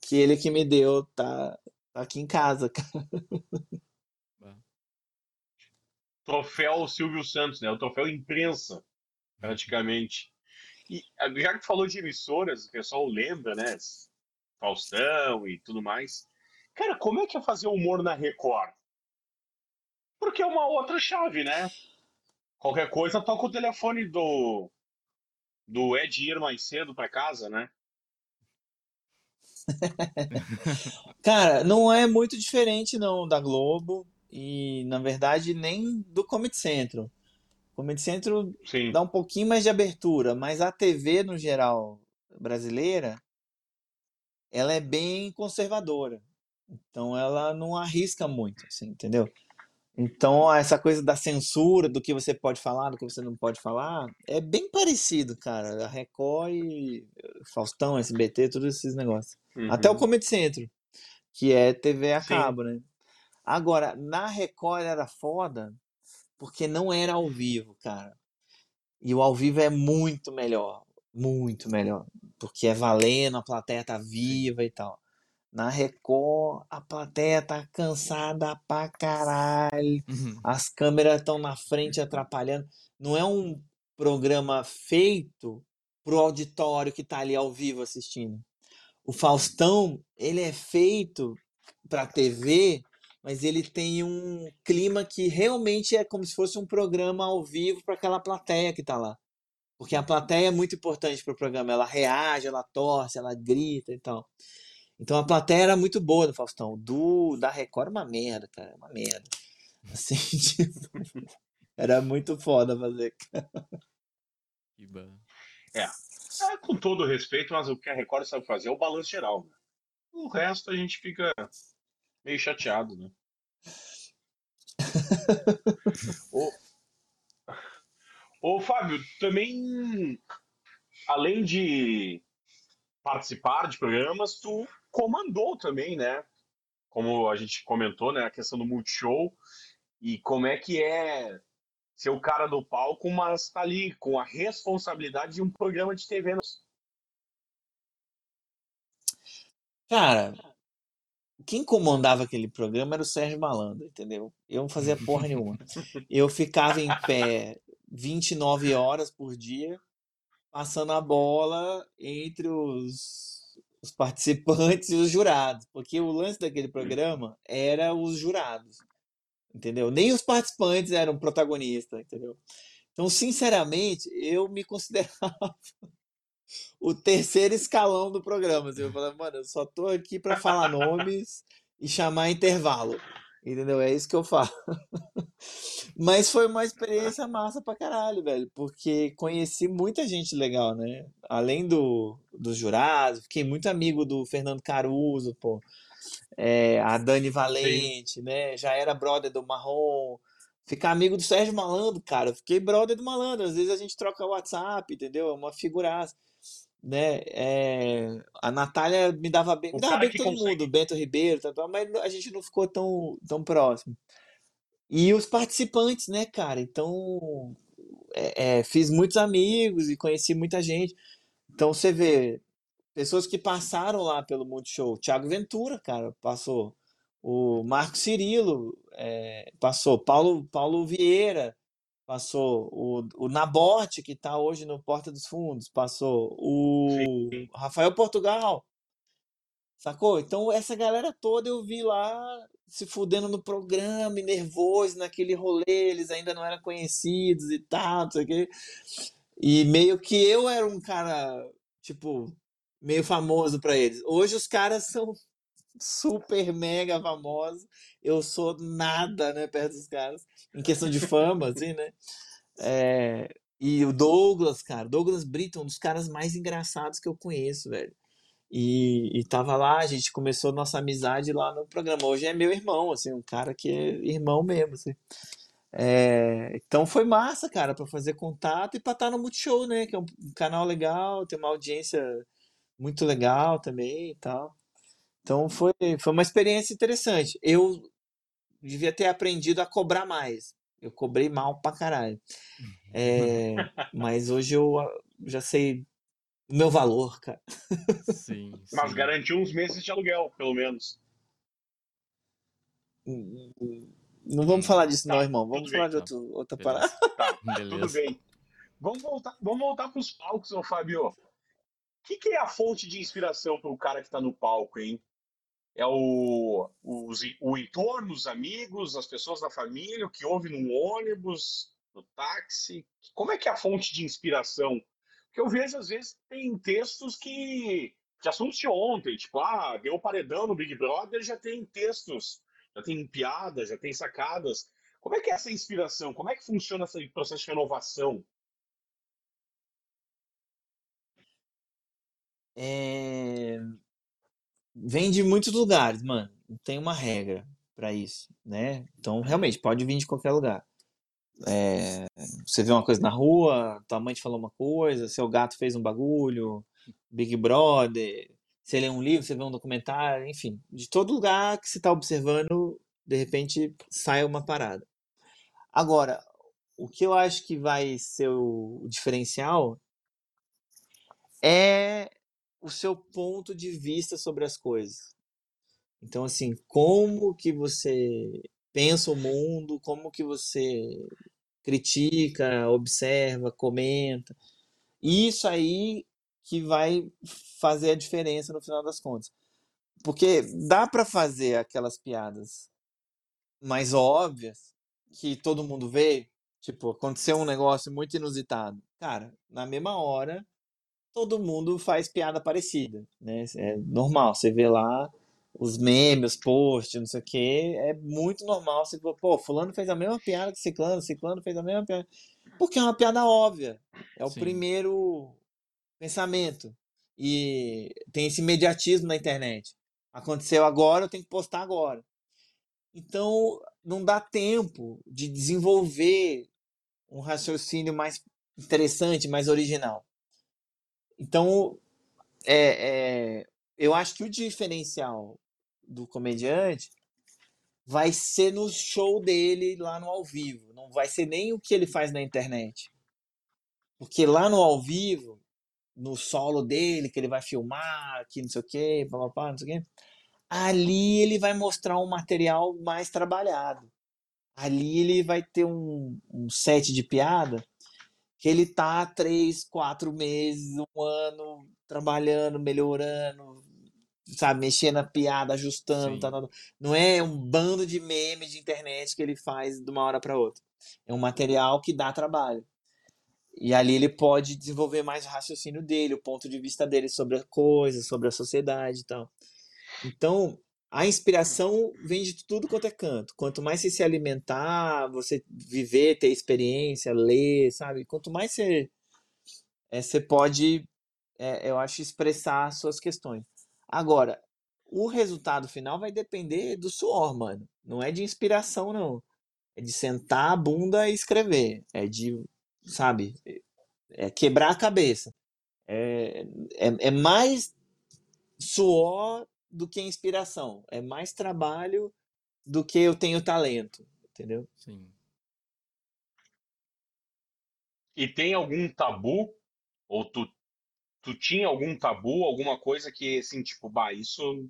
que ele que me deu, tá, tá aqui em casa, cara. Troféu Silvio Santos, né? O troféu imprensa, praticamente. E ah, já que falou de emissoras, o pessoal lembra, né? Faustão e tudo mais. Cara, como é que é fazer humor na Record? Porque é uma outra chave, né? Qualquer coisa, toca o telefone do, do Ed ir mais cedo pra casa, né? Cara, não é muito diferente não da Globo e na verdade nem do Comedy Central. Comedy Central Sim. dá um pouquinho mais de abertura, mas a TV no geral brasileira, ela é bem conservadora. Então ela não arrisca muito, assim, entendeu? Então essa coisa da censura, do que você pode falar, do que você não pode falar, é bem parecido, cara. A Record e Faustão, SBT, todos esses negócios. Até o Uhum. Comedy Centro, que é TV a Sim. cabo, né? Agora, na Record era foda, porque não era ao vivo, cara. E o ao vivo é muito melhor, muito melhor, porque é valendo, a plateia tá viva e tal. Na Record, a plateia tá cansada pra caralho, Uhum. as câmeras estão na frente atrapalhando. Não é um programa feito pro auditório que tá ali ao vivo assistindo. O Faustão, ele é feito pra TV, mas ele tem um clima que realmente é como se fosse um programa ao vivo para aquela plateia que tá lá. Porque a plateia é muito importante pro programa, ela reage, ela torce, ela grita e tal. Então a plateia era muito boa do Faustão. Do da Record era uma merda, cara, uma merda. Assim, tipo, era muito foda fazer. Que ba- É. É, com todo respeito, mas o que a Record sabe fazer é o balanço geral. Né? O resto a gente fica meio chateado, né? Ô, ô, Fábio, também, além de participar de programas, tu comandou também, né? Como a gente comentou, né? A questão do Multishow e como é que é ser o cara do palco, mas tá ali com a responsabilidade de um programa de TV. Cara, quem comandava aquele programa era o Sérgio Malandro, entendeu? Eu não fazia porra nenhuma. Eu ficava em pé 29 horas por dia, passando a bola entre os, os participantes e os jurados, porque o lance daquele programa era os jurados, entendeu? Nem os participantes eram protagonistas, entendeu? Então, sinceramente, eu me considerava o terceiro escalão do programa. Assim, eu falava, mano, eu só tô aqui pra falar nomes e chamar intervalo. Entendeu? É isso que eu faço. Mas foi uma experiência massa pra caralho, velho. Porque conheci muita gente legal, né? Além do, dos jurados, fiquei muito amigo do Fernando Caruso, pô. É, a Dani Valente, né? Já era brother do Marrom. Ficar amigo do Sérgio Malandro, cara. Fiquei brother do Malandro. Às vezes a gente troca WhatsApp, entendeu? É uma figuraça né? É, a Natália me dava bem, me dava bem com todo consegue. mundo, Bento Ribeiro, tal, tal, mas a gente não ficou tão, tão próximo. E os participantes, né, cara? Então, é, é, fiz muitos amigos e conheci muita gente. Então, você vê pessoas que passaram lá pelo Multishow. Thiago Ventura, cara, passou. O Marco Cirilo é, passou. Paulo, Paulo Vieira passou. O, o Nabote, que tá hoje no Porta dos Fundos, passou. O Sim. Rafael Portugal, sacou? Então, essa galera toda eu vi lá se fudendo no programa, e nervoso naquele rolê, eles ainda não eram conhecidos e tal, não sei o quê. E meio que eu era um cara, tipo, meio famoso pra eles. Hoje os caras são super mega famosos. Eu sou nada, né, perto dos caras, em questão de fama, assim, né? É, e o Douglas, cara, Douglas Brito, um dos caras mais engraçados que eu conheço, velho. E, e tava lá, a gente começou nossa amizade lá no programa. Hoje é meu irmão, assim, um cara que é irmão mesmo, assim. É, então foi massa, cara, pra fazer contato e pra estar no Multishow, né? Que é um um canal legal, tem uma audiência muito legal também e tal. Então foi, foi uma experiência interessante. Eu devia ter aprendido a cobrar mais. Eu cobrei mal pra caralho. É, mas hoje eu ah, já sei o meu valor, cara. Sim, Mas sim. garantiu uns meses de aluguel, pelo menos. Não vamos falar disso, não, Tá, irmão. Vamos falar bem, de então. outro, outra parada. Beleza. Tá, tudo Beleza. bem. Vamos voltar, vamos voltar para os palcos, ô Fábio. O que, que é a fonte de inspiração para o cara que está no palco, hein? É o, os, o entorno, os amigos, as pessoas da família, o que houve no ônibus, no táxi? Como é que é a fonte de inspiração? Porque eu vejo, às vezes, tem textos que. de assuntos de ontem, tipo, ah, deu paredão no Big Brother, já tem textos, já tem piadas, já tem sacadas. Como é que é essa inspiração? Como é que funciona esse processo de renovação? É, Vem de muitos lugares, mano. não tem uma regra para isso, né? Então, realmente, pode vir de qualquer lugar. É, você vê uma coisa na rua, tua mãe te falou uma coisa, seu gato fez um bagulho, Big Brother, você lê um livro, você vê um documentário, enfim, de todo lugar que você está observando, de repente sai uma parada. Agora, o que eu acho que vai ser o diferencial é o seu ponto de vista sobre as coisas. Então, assim, como que você pensa o mundo, como que você critica, observa, comenta. Isso aí que vai fazer a diferença no final das contas. Porque dá para fazer aquelas piadas mais óbvias que todo mundo vê, tipo, aconteceu um negócio muito inusitado. Cara, na mesma hora, todo mundo faz piada parecida, né? É normal, você vê lá os memes, os posts, não sei o quê, é muito normal você falar, pô, fulano fez a mesma piada que ciclano, ciclano fez a mesma piada. Porque é uma piada óbvia. É o Sim. primeiro pensamento. E tem esse imediatismo na internet. Aconteceu agora, eu tenho que postar agora. Então, não dá tempo de desenvolver um raciocínio mais interessante, mais original. Então, é, é, eu acho que o diferencial do comediante vai ser no show dele lá no ao vivo. Não vai ser nem o que ele faz na internet. Porque lá no ao vivo, no solo dele, que ele vai filmar, que não sei o quê, papapá, não sei o quê, ali ele vai mostrar um material mais trabalhado. Ali ele vai ter um, um set de piada que ele tá três, quatro meses, um ano trabalhando, melhorando, sabe, mexer na piada, ajustando, tá, tá, tá. não é um bando de memes de internet que ele faz de uma hora para outra. É um material que dá trabalho. E ali ele pode desenvolver mais o raciocínio dele, o ponto de vista dele sobre a coisa, sobre a sociedade e tal. Então, a inspiração vem de tudo quanto é canto. Quanto mais você se alimentar, você viver, ter experiência, ler, sabe? Quanto mais você, é, você pode, é, eu acho, expressar suas questões. Agora, o resultado final vai depender do suor, mano. Não é de inspiração, não. É de sentar a bunda e escrever. É de, sabe, é quebrar a cabeça. É, é, é mais suor do que inspiração. É mais trabalho do que eu tenho talento. Entendeu? Sim. E tem algum tabu? Ou tu tu tinha algum tabu, alguma coisa que, assim, tipo, bah, isso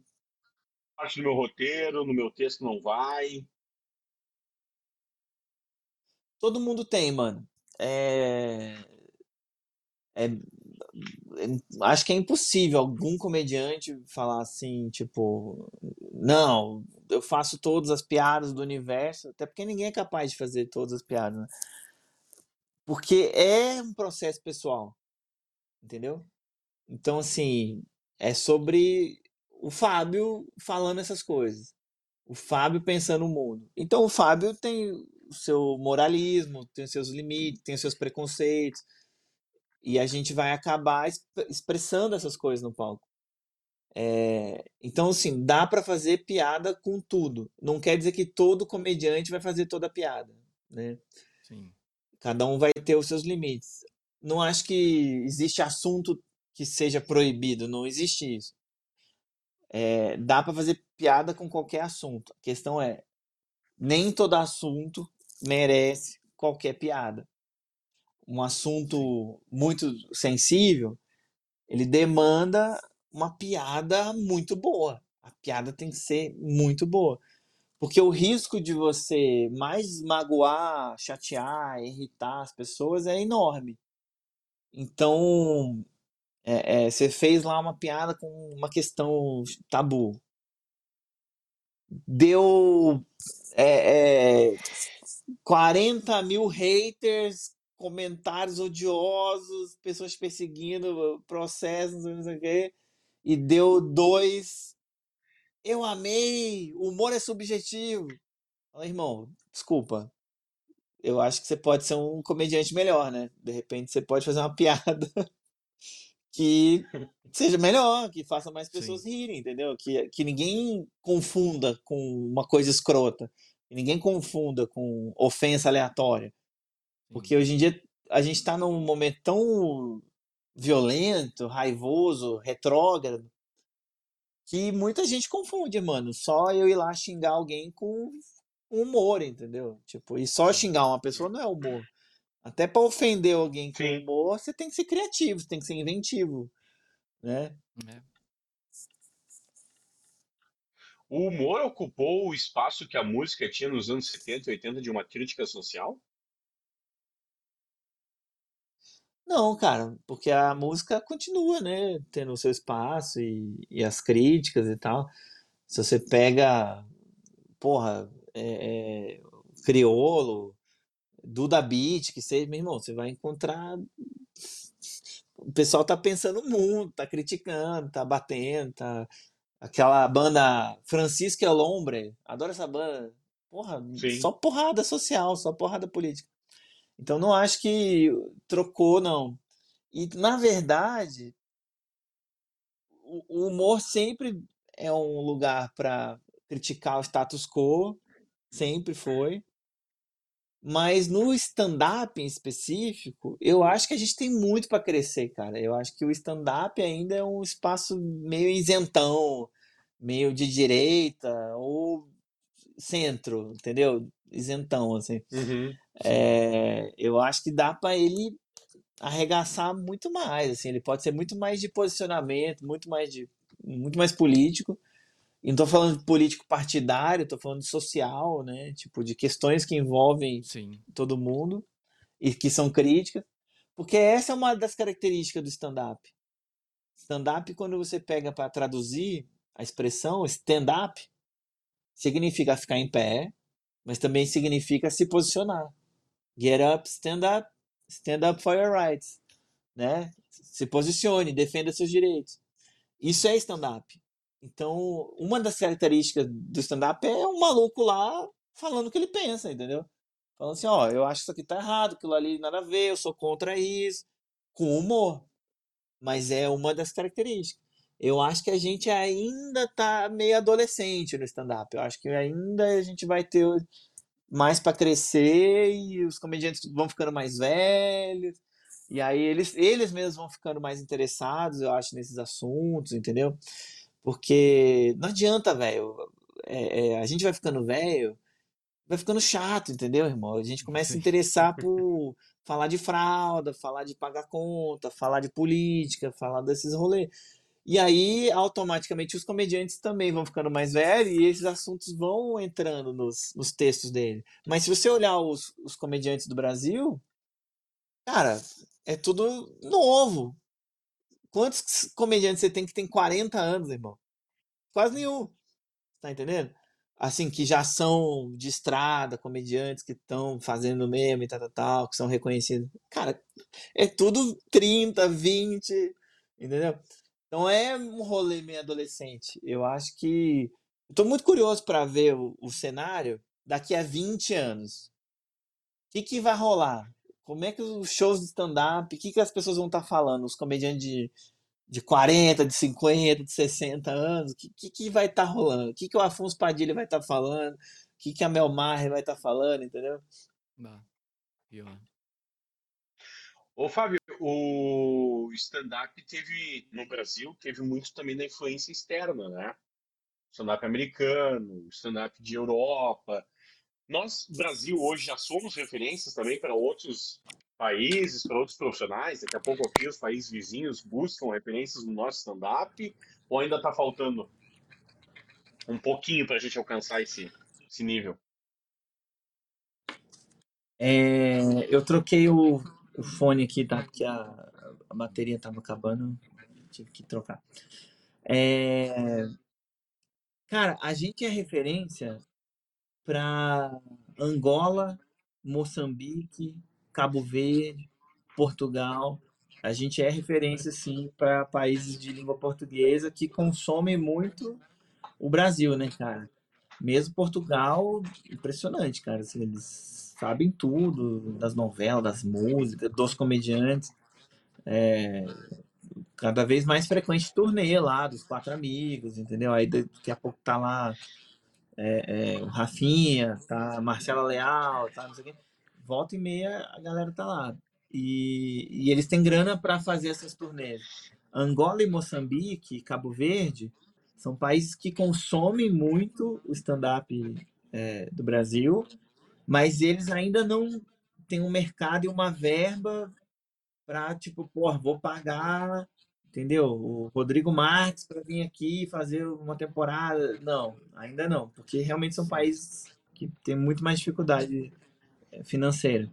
parte do meu roteiro, no meu texto não vai? Todo mundo tem, mano. É... É... Acho que é impossível algum comediante falar assim, tipo, não, eu faço todas as piadas do universo, até porque ninguém é capaz de fazer todas as piadas, né? Porque é um processo pessoal, entendeu? Então, assim, é sobre o Fábio falando essas coisas. O Fábio pensando o mundo. Então, o Fábio tem o seu moralismo, tem os seus limites, tem os seus preconceitos. E a gente vai acabar expressando essas coisas no palco. É, então, assim, dá para fazer piada com tudo. Não quer dizer que todo comediante vai fazer toda a piada, né? Sim. Cada um vai ter os seus limites. Não acho que existe assunto que seja proibido, não existe isso. É, dá para fazer piada com qualquer assunto. A questão é, nem todo assunto merece qualquer piada. Um assunto muito sensível, ele demanda uma piada muito boa. A piada tem que ser muito boa. Porque o risco de você mais magoar, chatear, irritar as pessoas é enorme. Então, é, é, você fez lá uma piada com uma questão tabu. Deu é, é, 40 mil haters, comentários odiosos, pessoas perseguindo, processos, não sei o quê, e deu dois. Eu amei, o humor é subjetivo. Fala, irmão, desculpa. Eu acho que você pode ser um comediante melhor, né? De repente você pode fazer uma piada que seja melhor, que faça mais pessoas Sim. rirem, entendeu? Que, que ninguém confunda com uma coisa escrota. Que ninguém confunda com ofensa aleatória. Porque hoje em dia a gente tá num momento tão violento, raivoso, retrógrado, que muita gente confunde, mano. Só eu ir lá xingar alguém com humor, entendeu? Tipo, e só xingar uma pessoa não é humor. Até pra ofender alguém com Sim. humor, você tem que ser criativo, você tem que ser inventivo, né? É. O humor ocupou o espaço que a música tinha nos anos 70 e 80 de uma crítica social? Não, cara, porque a música continua, né? Tendo o seu espaço e, e as críticas e tal. Se você pega, porra, é, é, Criolo, Duda Beat, que seja, meu irmão, você vai encontrar. O pessoal tá pensando muito, tá criticando, tá batendo, tá. Aquela banda Francisca Lombre, adoro essa banda. Porra, Sim. só porrada social, só porrada política. Então não acho que trocou, não. E na verdade, o humor sempre é um lugar para criticar o status quo, sempre foi. Mas no stand-up em específico, eu acho que a gente tem muito para crescer, cara. Eu acho que o stand-up ainda é um espaço meio isentão, meio de direita ou centro, entendeu? Isentão, assim. Uhum. É, eu acho que dá para ele arregaçar muito mais, assim, ele pode ser muito mais de posicionamento, muito mais de muito mais político. E não tô falando de político partidário, tô falando de social, né? Tipo, de questões que envolvem Sim. todo mundo e que são críticas, porque essa é uma das características do stand-up. Stand-up, quando você pega para traduzir a expressão stand-up, significa ficar em pé, mas também significa se posicionar. Get up, stand up, stand up for your rights, né? Se posicione, defenda seus direitos. Isso é stand-up. Então, uma das características do stand-up é um maluco lá falando o que ele pensa, entendeu? Falando assim, ó, eu acho que isso aqui tá errado, aquilo ali nada a ver, eu sou contra isso, com humor. Mas é uma das características. Eu acho que a gente ainda tá meio adolescente no stand-up. Eu acho que ainda a gente vai ter mais para crescer e os comediantes vão ficando mais velhos. E aí eles, eles mesmos vão ficando mais interessados, eu acho, nesses assuntos, entendeu? Porque não adianta, velho. É, é, a gente vai ficando velho, vai ficando chato, entendeu, irmão? A gente começa a interessar por falar de fralda, falar de pagar conta, falar de política, falar desses rolês. E aí, automaticamente, os comediantes também vão ficando mais velhos e esses assuntos vão entrando nos, nos textos dele. Mas se você olhar os, os comediantes do Brasil, cara, é tudo novo. Quantos comediantes você tem que tem 40 anos, irmão? Quase nenhum. Tá entendendo? Assim, que já são de estrada, comediantes que estão fazendo meme e tal, tal, tal, que são reconhecidos. Cara, é tudo 30, 20, entendeu? Então é um rolê meio adolescente. Eu acho que. Estou muito curioso para ver o, o cenário daqui a 20 anos. O que, que vai rolar? Como é que os shows de stand-up, o que, que as pessoas vão estar falando? Os comediantes de, de 40, de 50, de 60 anos, o que, que, que vai estar rolando? O que, que o Afonso Padilha vai estar falando? O que, que a Mel Maher vai estar falando, entendeu? Pior. Ô, Fábio, o stand-up teve, no Brasil, teve muito também da influência externa, né? Stand-up americano, stand-up de Europa. Nós, Brasil, hoje já somos referências também para outros países, para outros profissionais. Daqui a pouco aqui os países vizinhos buscam referências no nosso stand-up, ou ainda está faltando um pouquinho para a gente alcançar esse, esse nível? É, eu troquei o, o fone aqui, tá? Porque a, a bateria tava acabando, tive que trocar. É, cara, a gente é referência para Angola, Moçambique, Cabo Verde, Portugal. A gente é referência, sim, para países de língua portuguesa que consomem muito o Brasil, né, cara? Mesmo Portugal, impressionante, cara. assim, eles sabem tudo das novelas, das músicas, dos comediantes. É, cada vez mais frequente turnê lá dos quatro amigos, entendeu? Aí daqui a pouco tá lá é, é, o Rafinha, tá Marcela Leal, tá, não sei o quê. Volta e meia a galera tá lá. E, e eles têm grana para fazer essas turnês. Angola e Moçambique, Cabo Verde, são países que consomem muito o stand-up é, do Brasil, mas eles ainda não têm um mercado e uma verba para, tipo, pô, vou pagar entendeu? O Rodrigo Marques para vir aqui fazer uma temporada. Não, ainda não, porque realmente são países que têm muito mais dificuldade eh, financeira.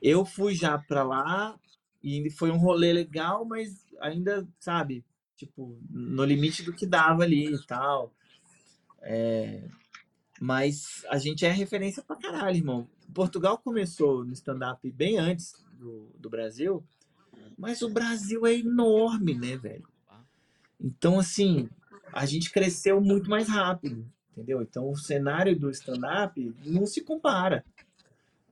Eu fui já para lá e foi um rolê legal, mas ainda, sabe, tipo, no limite do que dava ali e tal. É... Mas a gente é referência pra caralho, irmão. Portugal começou no stand-up bem antes do, do Brasil, mas o Brasil é enorme, né, velho? Então, assim, a gente cresceu muito mais rápido, entendeu? Então, o cenário do stand-up não se compara.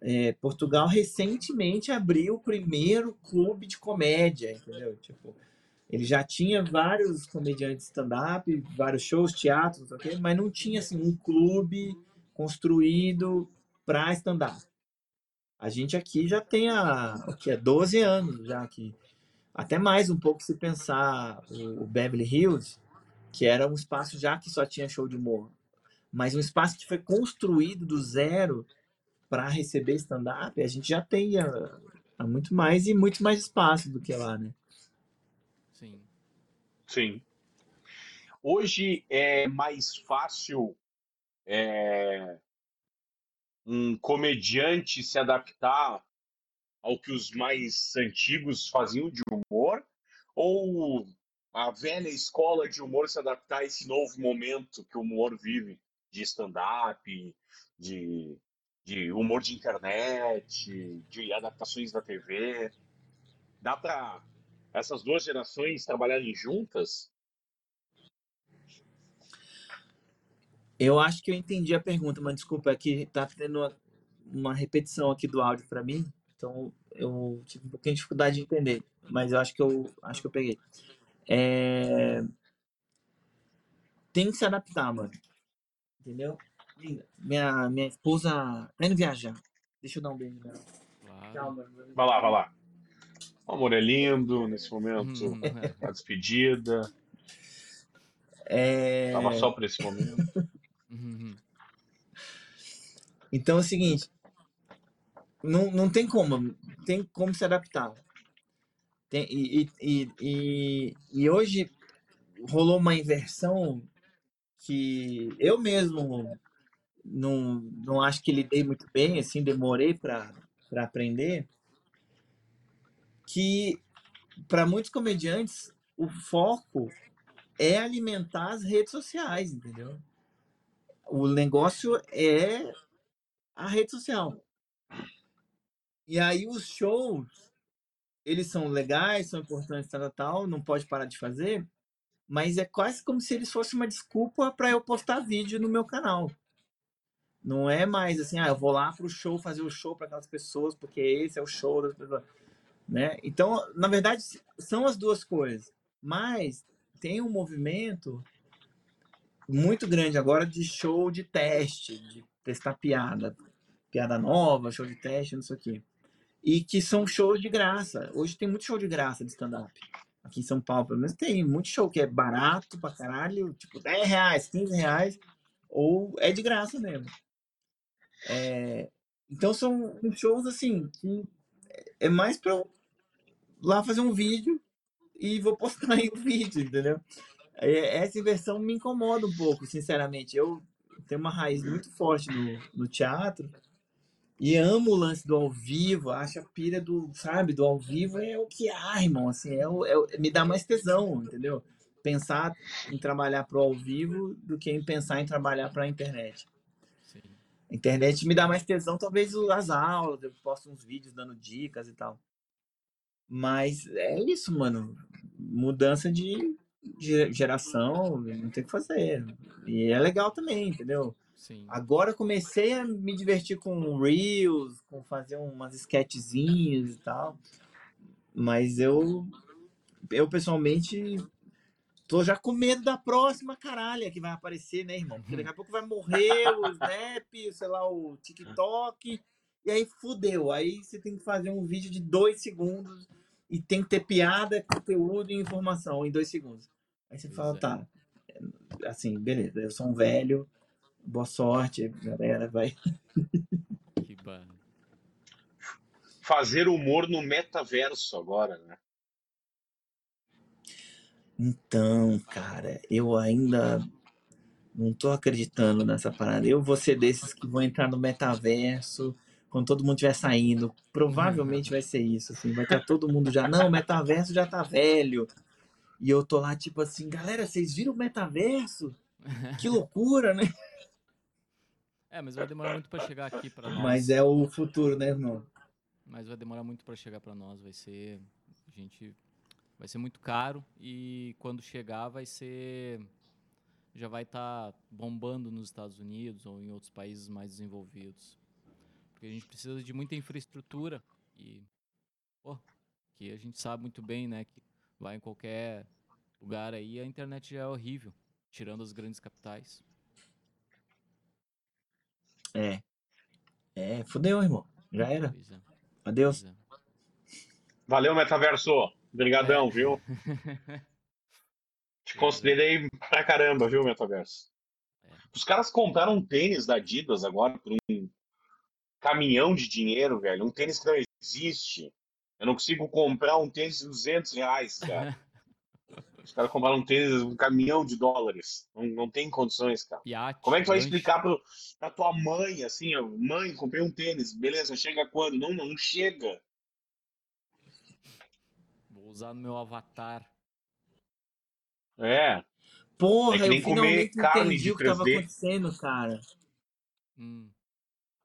É, Portugal recentemente abriu o primeiro clube de comédia, entendeu? Tipo, ele já tinha vários comediantes stand-up, vários shows, teatros, okay? mas não tinha assim um clube construído para stand-up. A gente aqui já tem há o que é 12 anos já aqui. Até mais um pouco se pensar o Beverly Hills, que era um espaço já que só tinha show de humor, mas um espaço que foi construído do zero para receber stand-up, a gente já tem há muito mais e muito mais espaço do que lá, né? Sim. Sim. Hoje é mais fácil é, um comediante se adaptar ao que os mais antigos faziam de humor? Ou a velha escola de humor se adaptar a esse novo momento que o humor vive de stand-up, de, de humor de internet, de adaptações da TV? Dá para essas duas gerações trabalharem juntas? Eu acho que eu entendi a pergunta, mas desculpa, é que tá tendo uma, uma repetição aqui do áudio para mim, então eu tive um pouquinho de dificuldade de entender, mas eu acho que eu acho que eu peguei. É... Tem que se adaptar, mano. Entendeu? Minha, minha esposa tá indo viajar. Deixa eu dar um beijo nela. Claro. Tchau, mano. Vai lá, vai lá. O amor é lindo nesse momento. Uhum. A despedida. É... Tava só para esse momento. Uhum. Então é o seguinte, não, não tem como, tem como se adaptar. Tem, e, e, e, e hoje rolou uma inversão que eu mesmo não, não acho que lidei muito bem, assim, demorei para aprender, que para muitos comediantes o foco é alimentar as redes sociais, entendeu? O negócio é a rede social. E aí os shows, eles são legais, são importantes, tal, tal, não pode parar de fazer, mas é quase como se eles fossem uma desculpa para eu postar vídeo no meu canal. Não é mais assim, ah, eu vou lá pro show fazer o show para aquelas pessoas, porque esse é o show das pessoas, né? Então, na verdade, são as duas coisas. Mas tem um movimento muito grande agora de show de teste, de testar piada, piada nova, show de teste, não sei o quê. E que são shows de graça. Hoje tem muito show de graça de stand-up. Aqui em São Paulo, pelo menos tem muito show que é barato pra caralho, tipo 10 reais, 15 reais, ou é de graça mesmo. É, então são shows assim, que é mais pra lá fazer um vídeo e vou postar aí o vídeo, entendeu? Essa inversão me incomoda um pouco, sinceramente. Eu tenho uma raiz muito forte no, no teatro e amo o lance do ao vivo, acho a pilha do, sabe, do ao vivo é o que há, irmão, assim, é, o, é me dá mais tesão, entendeu? Pensar em trabalhar pro ao vivo do que em pensar em trabalhar para a internet. A internet me dá mais tesão, talvez as aulas, eu posto uns vídeos dando dicas e tal. Mas é isso, mano. Mudança de geração, não tem o que fazer. E é legal também, entendeu? Sim. Agora comecei a me divertir com Reels, com fazer umas sketchzinhas e tal. Mas eu eu pessoalmente tô já com medo da próxima caralha que vai aparecer, né, irmão? Porque daqui a pouco vai morrer o Snap, sei lá, o TikTok, e aí fudeu. Aí você tem que fazer um vídeo de dois segundos e tem que ter piada, conteúdo e informação em dois segundos. Aí você fala, é. tá, assim, beleza, eu sou um velho, boa sorte, galera, vai. Que ba... Fazer humor no metaverso agora, né? Então, cara, eu ainda não tô acreditando nessa parada. Eu vou ser desses que vão entrar no metaverso quando todo mundo estiver saindo. Provavelmente vai ser isso, assim. Vai estar todo mundo já, não, o metaverso já tá velho. E eu tô lá, tipo assim, galera, vocês viram o metaverso? Que loucura, né? É, mas vai demorar muito pra chegar aqui pra nós. Mas é o futuro, né, irmão? Mas vai demorar muito pra chegar pra nós. Vai ser. A gente. Vai ser muito caro e quando chegar vai ser. Já vai estar bombando nos Estados Unidos ou em outros países mais desenvolvidos. Porque a gente precisa de muita infraestrutura e. Pô, que a gente sabe muito bem, né? Que vai em qualquer lugar aí a internet já é horrível, tirando as grandes capitais. É. É, fudeu, irmão. Já era. É, Adeus. é. Valeu, metaverso. Obrigadão, viu? Te considerei pra caramba, viu, metaverso? É. Os caras compraram um tênis da Adidas agora por um caminhão de dinheiro, velho. Um tênis que não existe. Eu não consigo comprar um tênis de 200 reais, cara. Os caras compraram um tênis, um caminhão de dólares. Não, não tem condições, cara. Iate, Como é que tu vai explicar pro, pra tua mãe, assim, ó, mãe, comprei um tênis, beleza, chega quando? Não, não chega. Vou usar no meu avatar. É, Porra, É eu comer finalmente carne entendi o que tava 3D. acontecendo, cara. Hum,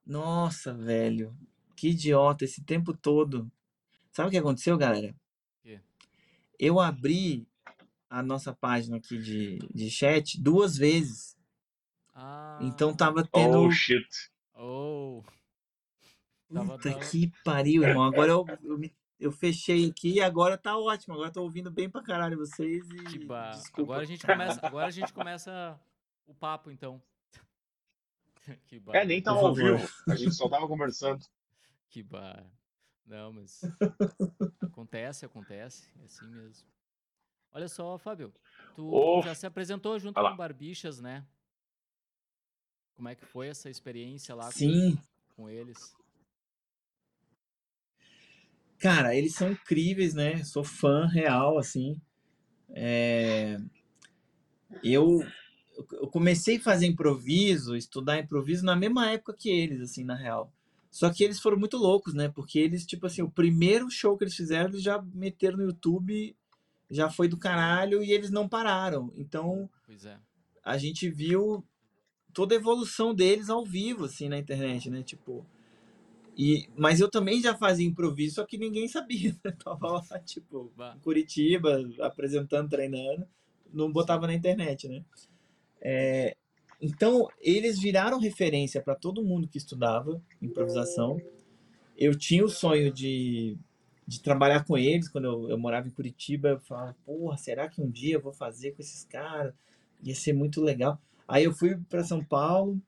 Nossa, velho. Que idiota esse tempo todo. Sabe o que aconteceu, galera? Eu abri a nossa página aqui de, de chat duas vezes. Ah, Então tava tendo. oh shit. Oh, tava Puta dando- que pariu, irmão. Agora eu, eu, me- eu fechei aqui e agora tá ótimo. Agora tô ouvindo bem pra caralho vocês e. que. Desculpa. Agora a gente começa, agora a gente começa o papo então. que ba... É, nem tava Por ao vivo, a gente só tava conversando. Que ba... Não, mas acontece, acontece, é assim mesmo. Olha só, Fábio, tu Ô, já se apresentou junto com Barbixas, né? Como é que foi essa experiência lá com, Sim, com eles? Cara, eles são incríveis, né? Sou fã real, assim. É, Eu, eu comecei a fazer improviso, estudar improviso na mesma época que eles, assim, na real. Só que eles foram muito loucos, né? Porque eles, tipo assim, o primeiro show que eles fizeram, eles já meteram no YouTube, já foi do caralho e eles não pararam. Então, é. a gente viu toda a evolução deles ao vivo, assim, na internet, né? Tipo. E, mas eu também já fazia improviso, só que ninguém sabia. Né? Tava lá, tipo, Bah. em Curitiba, apresentando, treinando, não botava na internet, né? É, então, eles viraram referência para todo mundo que estudava improvisação. Eu tinha o sonho de, de trabalhar com eles quando eu, eu morava em Curitiba. Eu falava, porra, será que um dia eu vou fazer com esses caras? Ia ser muito legal. Aí eu fui para São Paulo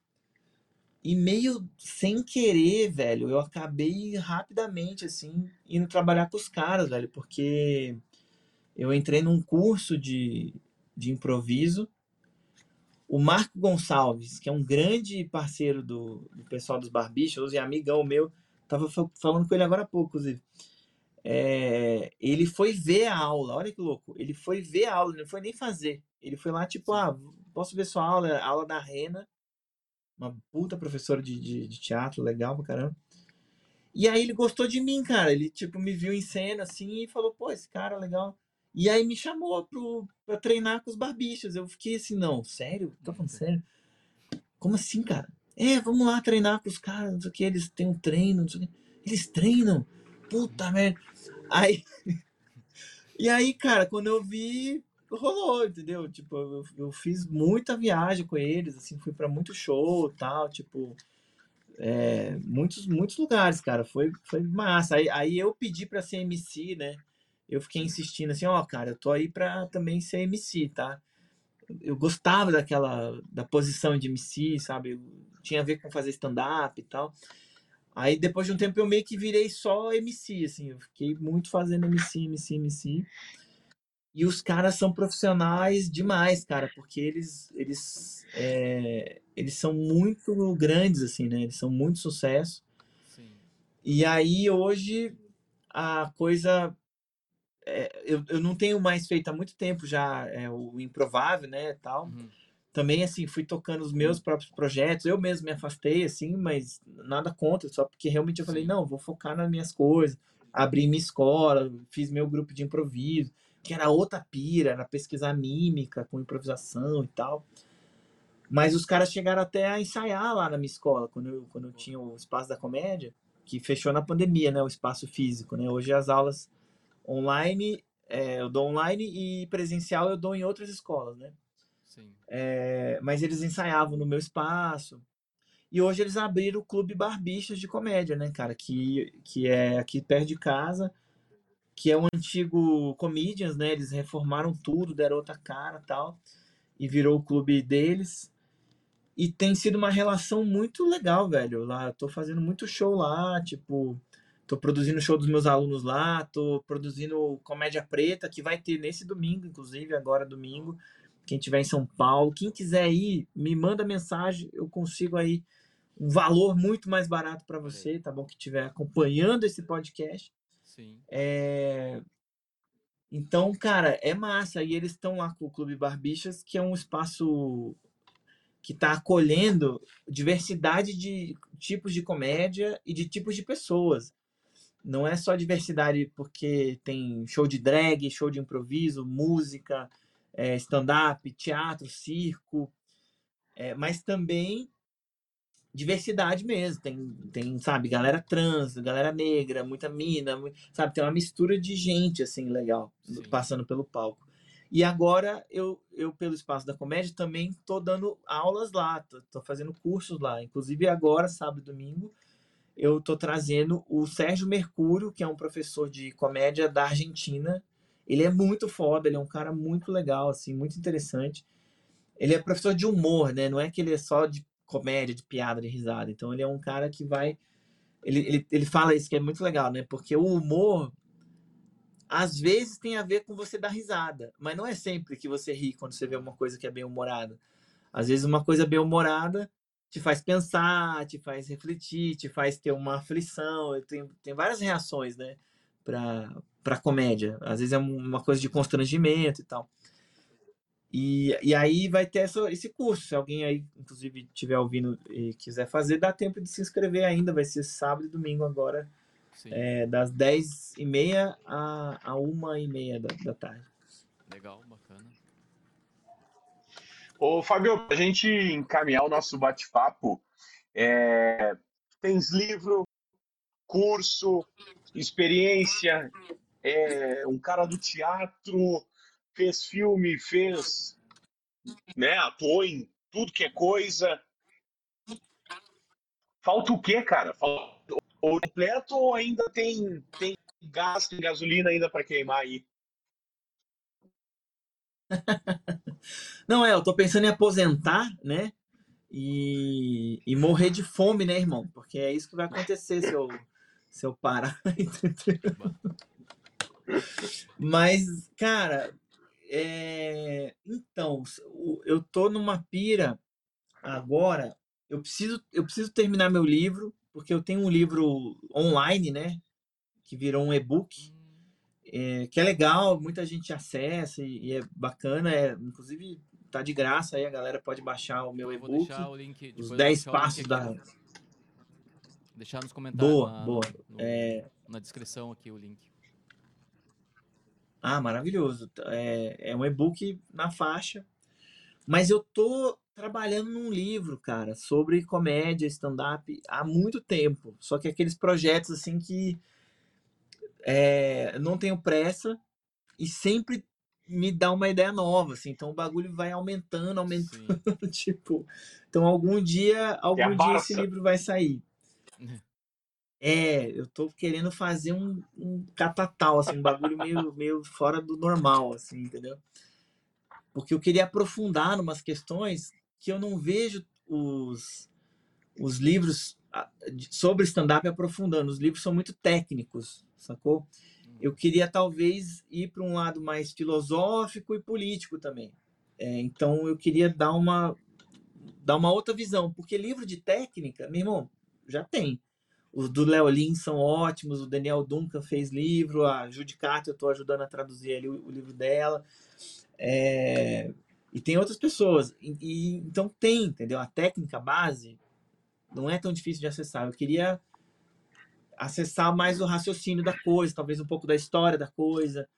e meio sem querer, velho, eu acabei rapidamente assim indo trabalhar com os caras, velho, porque eu entrei num curso de, de improviso. O Marco Gonçalves, que é um grande parceiro do, do pessoal dos Barbichos e amigão meu, tava fa- falando com ele agora há pouco, inclusive. É, ele foi ver a aula, olha que louco. Ele foi ver a aula, não foi nem fazer. Ele foi lá, tipo, ah, posso ver sua aula? A aula da Rena, uma puta professora de, de, de teatro, legal pra caramba. E aí ele gostou de mim, cara. Ele, tipo, me viu em cena, assim, e falou, pô, esse cara é legal. E aí me chamou pro, pra treinar com os barbichos. Eu fiquei assim, não, sério? Tá falando sério? Como assim, cara? É, vamos lá treinar com os caras, não sei o que, eles têm um treino, não sei o que. Eles treinam? Puta merda. Aí. E aí, cara, quando eu vi, rolou, entendeu? Tipo, eu, eu fiz muita viagem com eles, assim, fui pra muito show tal, tipo. é, muitos, muitos lugares, cara. Foi, foi massa. Aí, aí eu pedi pra ser MC, né? Eu fiquei insistindo assim, ó, cara, eu tô aí pra também ser MC, tá? Eu gostava daquela, da posição de MC, sabe? Tinha a ver com fazer stand-up e tal. Aí depois de um tempo eu meio que virei só MC, assim, eu fiquei muito fazendo MC, MC, MC. E os caras são profissionais demais, cara, porque eles eles é, eles são muito grandes assim, né? Eles são muito sucesso. Sim. E aí hoje a coisa é, eu, eu não tenho mais feito há muito tempo já é, o improvável, né, tal. Uhum. Também assim fui tocando os meus próprios projetos. Eu mesmo me afastei assim, mas nada contra, só porque realmente eu falei Sim. não, vou focar nas minhas coisas. Abri minha escola, fiz meu grupo de improviso, que era outra pira, era pesquisar mímica com improvisação e tal. Mas os caras chegaram até a ensaiar lá na minha escola, quando eu, quando eu tinha o Espaço da Comédia, que fechou na pandemia, né? O espaço físico, né? Hoje as aulas online, é, eu dou online e presencial eu dou em outras escolas, né? Sim. É, mas eles ensaiavam no meu espaço. E hoje eles abriram o Clube Barbichas de Comédia, né, cara? Que, que é aqui perto de casa, que é um antigo Comedians, né? Eles reformaram tudo, deram outra cara tal, e virou o clube deles. E tem sido uma relação muito legal, velho. Lá, eu tô fazendo muito show lá, tipo, tô produzindo show dos meus alunos lá, tô produzindo Comédia Preta, que vai ter nesse domingo, inclusive, agora domingo. Quem tiver em São Paulo, quem quiser ir, me manda mensagem, eu consigo aí um valor muito mais barato para você, tá bom? Que estiver acompanhando esse podcast. Sim. É... Então, cara, é massa. E eles estão lá com o Clube Barbichas, que é um espaço que está acolhendo diversidade de tipos de comédia e de tipos de pessoas. Não é só diversidade porque tem show de drag, show de improviso, música, é, stand-up, teatro, circo, é, mas também diversidade mesmo. Tem, tem, sabe, galera trans, galera negra, muita mina, sabe? Tem uma mistura de gente, assim, legal, Sim. passando pelo palco. E agora eu, eu pelo Espaço da Comédia, também tô dando aulas lá, tô, tô fazendo cursos lá. Inclusive agora, sábado e domingo, eu tô trazendo o Sérgio Mercúrio, que é um professor de comédia da Argentina. Ele é muito foda, ele é um cara muito legal, assim, muito interessante. Ele é professor de humor, né? Não é que ele é só de comédia, de piada, de risada. Então ele é um cara que vai. Ele, ele, ele fala isso que é muito legal, né? Porque o humor, às vezes, tem a ver com você dar risada. Mas não é sempre que você ri quando você vê uma coisa que é bem humorada. Às vezes, uma coisa bem humorada te faz pensar, te faz refletir, te faz ter uma aflição. Tem, tem várias reações, né? Pra, pra comédia. Às vezes é um- uma coisa de constrangimento e tal. E, e aí vai ter essa, esse curso. Se alguém aí, inclusive, estiver ouvindo e quiser fazer, dá tempo de se inscrever ainda. Vai ser sábado e domingo agora, é, das 10h30 a, a 1h30 da, da tarde. Legal, bacana. Ô, Fábio, pra gente encaminhar o nosso bate-papo, é, tens livro, curso, experiência, é, um cara do teatro, fez filme, fez, né, atuou em tudo que é coisa. Falta o quê, cara? Falta o completo ou ainda tem, tem gás, tem gasolina ainda para queimar aí? Não, é, eu tô pensando em aposentar, né? E, e morrer de fome, né, irmão? Porque é isso que vai acontecer se eu, se eu parar. Mas, cara, é, então, eu tô numa pira agora. Eu preciso, eu preciso terminar meu livro, porque eu tenho um livro online, né? Que virou um e-book, é, que é legal, muita gente acessa e, e é bacana. É, inclusive, tá de graça aí, a galera pode baixar o meu e-book. link. Os vou 10 deixar o link passos da. Deixar nos comentários. Boa, na, boa. no- É, na descrição aqui o link. Ah, maravilhoso. É, é um e-book na faixa. Mas eu tô trabalhando num livro, cara, sobre comédia, stand-up há muito tempo. Só que aqueles projetos assim que é, não tenho pressa e sempre me dá uma ideia nova, assim. Então o bagulho vai aumentando, aumentando, tipo. Então algum dia, É algum dia esse livro vai sair. É, eu tô querendo fazer um, um catatal, assim, um bagulho meio, meio fora do normal, assim, entendeu? Porque eu queria aprofundar umas questões que eu não vejo os, os livros sobre stand-up aprofundando. Os livros são muito técnicos, sacou? Eu queria talvez ir para um lado mais filosófico e político também. É, então eu queria dar uma dar uma outra visão, porque livro de técnica, meu irmão, já tem. Os do Léo Lin são ótimos, o Daniel Duncan fez livro, a Judicato eu estou ajudando a traduzir ali o, o livro dela. É, e tem outras pessoas. E, e, então tem, entendeu? A técnica base não é tão difícil de acessar. Eu queria acessar mais o raciocínio da coisa, talvez um pouco da história da coisa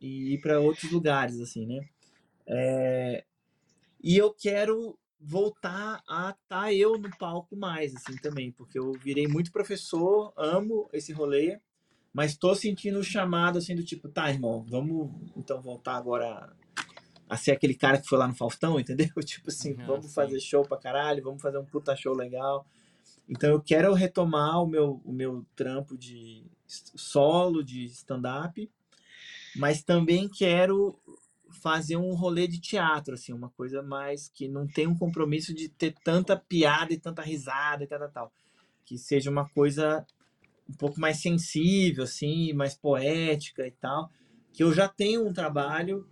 e ir para outros lugares, assim, né? É, e eu quero voltar a estar tá eu no palco mais, assim, também, porque eu virei muito professor, amo esse rolê, mas tô sentindo o chamado, assim, do tipo, tá, irmão, vamos então voltar agora a ser aquele cara que foi lá no Faustão, entendeu? Tipo assim, vamos sim. fazer show pra caralho, vamos fazer um puta show legal. Então eu quero retomar o meu, o meu trampo de solo, de stand-up, mas também quero fazer um rolê de teatro, assim, uma coisa mais que não tem um compromisso de ter tanta piada e tanta risada e tal, tal, tal. Que seja uma coisa um pouco mais sensível, assim, mais poética e tal. Que eu já tenho um trabalho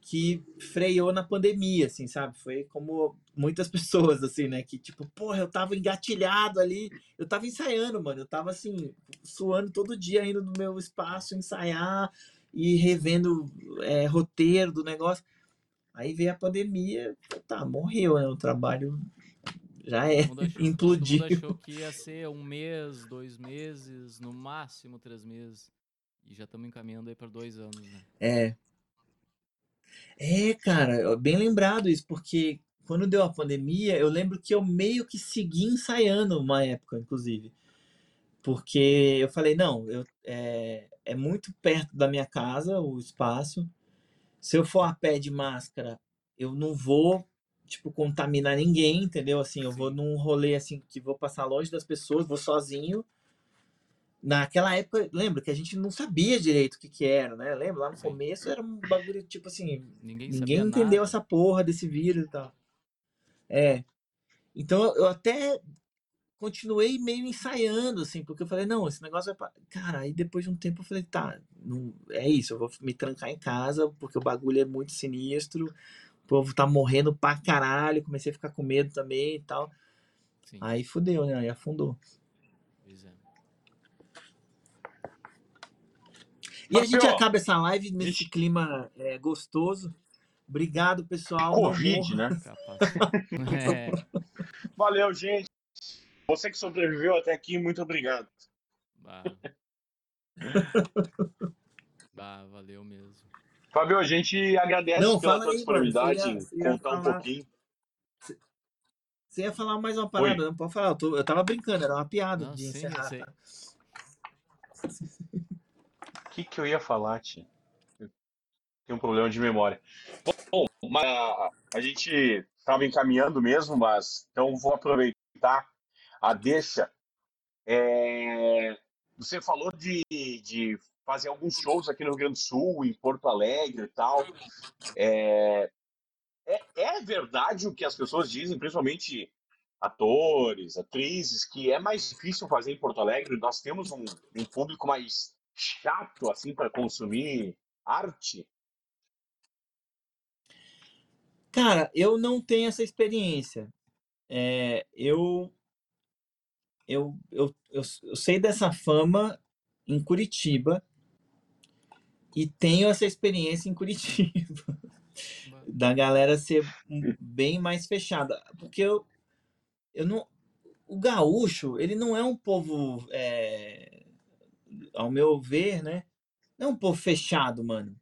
que freou na pandemia, assim, sabe? Foi como muitas pessoas, assim, né? Que tipo, porra, eu tava engatilhado ali, eu tava ensaiando, mano. Eu tava, assim, suando todo dia indo no meu espaço ensaiar, e revendo é, roteiro do negócio. Aí veio a pandemia, tá, morreu, né? O trabalho já é, achou, implodiu. Todo mundo achou que ia ser um mês, dois meses, no máximo três meses. E já estamos encaminhando aí para dois anos, né? É. É, cara, bem lembrado isso, porque quando deu a pandemia, eu lembro que eu meio que segui ensaiando uma época, inclusive. Porque eu falei, não, eu, é, é muito perto da minha casa o espaço. Se eu for a pé de máscara, eu não vou, tipo, contaminar ninguém, entendeu? Assim, eu vou num rolê, assim, que vou passar longe das pessoas, vou sozinho. Naquela época, lembra que a gente não sabia direito o que que era, né? Lembra? Lá no Sim. começo era um bagulho, tipo assim, ninguém, ninguém entendeu nada. essa porra desse vírus e tal. É. Então, eu até continuei meio ensaiando, assim, porque eu falei, não, esse negócio vai. Cara, aí depois de um tempo eu falei, tá, não, é isso, eu vou me trancar em casa, porque o bagulho é muito sinistro, o povo tá morrendo pra caralho, comecei a ficar com medo também e tal. Sim. Aí fudeu, né? Aí afundou. Pois é. E Mas, a gente acaba essa live nesse clima é, gostoso. Obrigado, pessoal. Covid, né? é. Valeu, gente. Você que sobreviveu até aqui, muito obrigado. Bah. bah, valeu mesmo. Fabio, a gente agradece Não, pela tua disponibilidade em contar falar... um pouquinho. Você ia falar mais uma parada, Oi. não pode falar. Eu, tô, eu tava brincando, era uma piada não, de sim, encerrar. Tá? O que, que eu ia falar, Tia? Tenho um problema de memória. Bom, mas a gente estava encaminhando mesmo, mas então vou aproveitar a deixa. É, você falou de, de fazer alguns shows aqui no Rio Grande do Sul, em Porto Alegre e tal. É, é, é, verdade o que as pessoas dizem, principalmente atores, atrizes, que é mais difícil fazer em Porto Alegre. Nós temos um, um público mais chato assim para consumir arte. Cara, eu não tenho essa experiência. É, eu eu, eu, eu, eu sei dessa fama em Curitiba e tenho essa experiência em Curitiba da galera ser bem mais fechada porque eu, eu não o gaúcho ele não é um povo é, ao meu ver né não é um povo fechado mano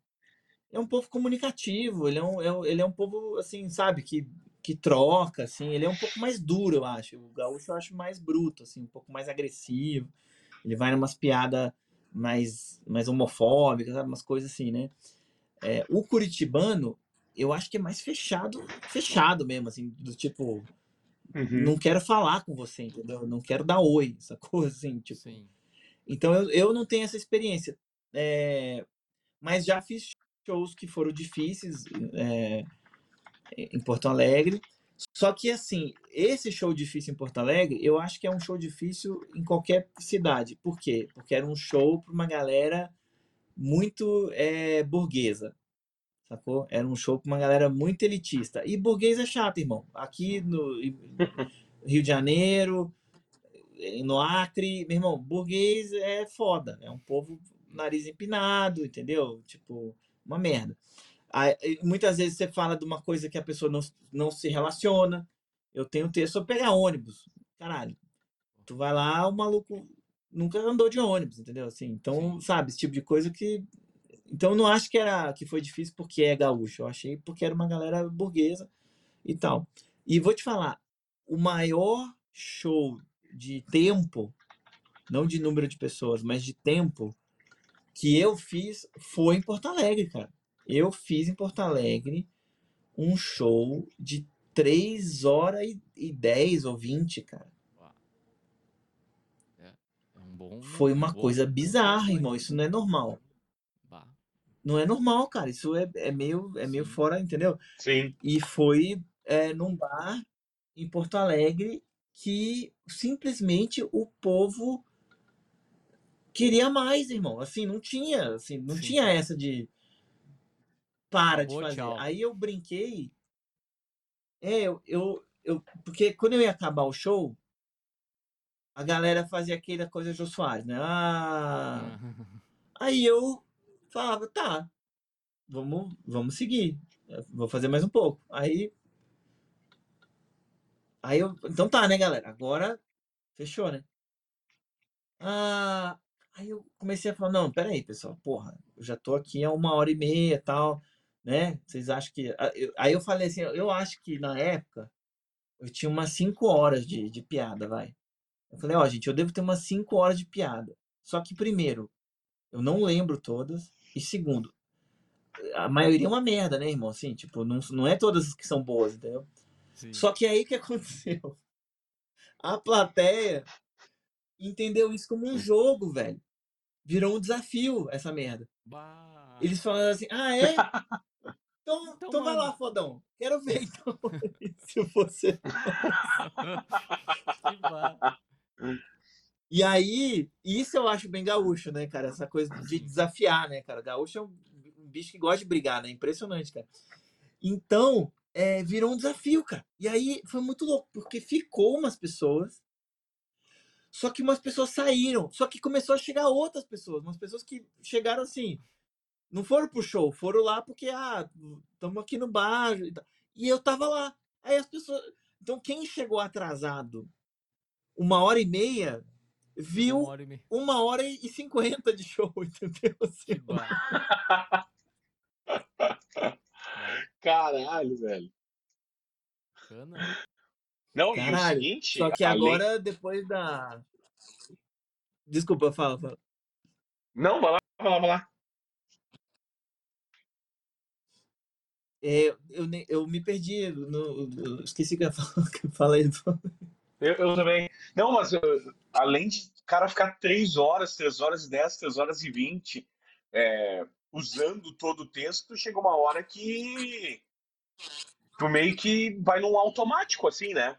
é um povo comunicativo ele é um, é, ele é um povo assim sabe que que troca, assim, ele é um pouco mais duro, eu acho. O gaúcho eu acho mais bruto, assim, um pouco mais agressivo. Ele vai numas piadas mais, mais homofóbicas, sabe? Umas coisas assim, né? É, o curitibano, eu acho que é mais fechado, fechado mesmo, assim, do tipo, Uhum. não quero falar com você, entendeu? Não quero dar oi, essa coisa assim, tipo. Sim. Então eu, eu não tenho essa experiência. É, mas já fiz shows que foram difíceis é, em Porto Alegre. Só que assim, esse show difícil em Porto Alegre, eu acho que é um show difícil em qualquer cidade. Por quê? Porque era um show para uma galera muito é, burguesa. Sacou? Era um show para uma galera muito elitista. E burguês é chato, irmão. Aqui no Rio de Janeiro, no Acre, meu irmão, burguês é foda. É um povo nariz empinado, entendeu? Tipo, uma merda. Aí, muitas vezes você fala de uma coisa que a pessoa não, não se relaciona. Eu tenho texto sobre pegar ônibus. Caralho. Tu vai lá, o maluco nunca andou de ônibus, entendeu? Assim, então, sabe, esse tipo de coisa que. Então, eu não acho que era que foi difícil porque é gaúcho. Eu achei porque era uma galera burguesa e tal. E vou te falar, o maior show de tempo, não de número de pessoas, mas de tempo, que eu fiz foi em Porto Alegre, cara. Eu fiz em Porto Alegre um show de 3 horas e, e 10 ou 20, cara. É, é um bom. Foi uma um bom- coisa bom bizarra, irmão. Isso não é normal. Bah, Não é normal, cara. Isso é, é meio, é meio fora, entendeu? Sim. E foi é, num bar em Porto Alegre que simplesmente o povo queria mais, irmão. Assim, não tinha, assim, não Sim. tinha essa de para de fazer. tchau. Aí eu brinquei. É, eu, eu, eu- porque quando eu ia acabar o show, a galera fazia aquela coisa Jô Soares, né? Ah, Aí eu falava, tá, vamos, vamos seguir. Eu Vou fazer mais um pouco. Aí. Aí eu. Então tá, né, galera? Agora fechou, né? Ah, aí eu comecei a falar, não, peraí, pessoal, porra, eu já tô aqui há uma hora e meia e tal, né? Vocês acham que. Aí eu falei assim, eu acho que na época eu tinha umas cinco horas de, de piada, vai. Eu falei, ó, gente, eu devo ter umas cinco horas de piada. Só que, primeiro, eu não lembro todas. E segundo, a maioria é uma merda, né, irmão? Assim, tipo, não, não é todas que são boas, entendeu? Sim. Só que aí que aconteceu? A plateia entendeu isso como um jogo, velho. Virou um desafio, essa merda. Bah. Eles falaram assim, ah, é? Então, Então então vai lá, fodão. Quero ver, então. Se você... E aí, isso eu acho bem gaúcho, né, cara? Essa coisa de desafiar, né, cara? Gaúcho é um um bicho que gosta de brigar, né? Impressionante, cara. Então, é, virou um desafio, cara. E aí foi muito louco, porque ficou umas pessoas, só que umas pessoas saíram. Só que começou a chegar outras pessoas, umas pessoas que chegaram assim, não foram pro show, foram lá porque, ah, estamos aqui no bar. E, tal. e eu tava lá. Aí as pessoas. Então, quem chegou atrasado uma hora e meia, viu Uma hora e meia. uma hora e cinquenta de show, entendeu? Assim. Caralho, velho. Bacana. Não, e o Caralho. seguinte, Só que além- agora, depois da. Desculpa, fala, fala. Não, vai lá, vai lá, vai lá. É, eu, eu me perdi, no, eu esqueci que eu falar. que eu falei. Eu, eu também. Não, mas uh, além de o cara ficar 3 horas, 3 horas e 10, 3 horas e 20, é, usando todo o texto, chega uma hora que tu meio que vai num automático, assim, né?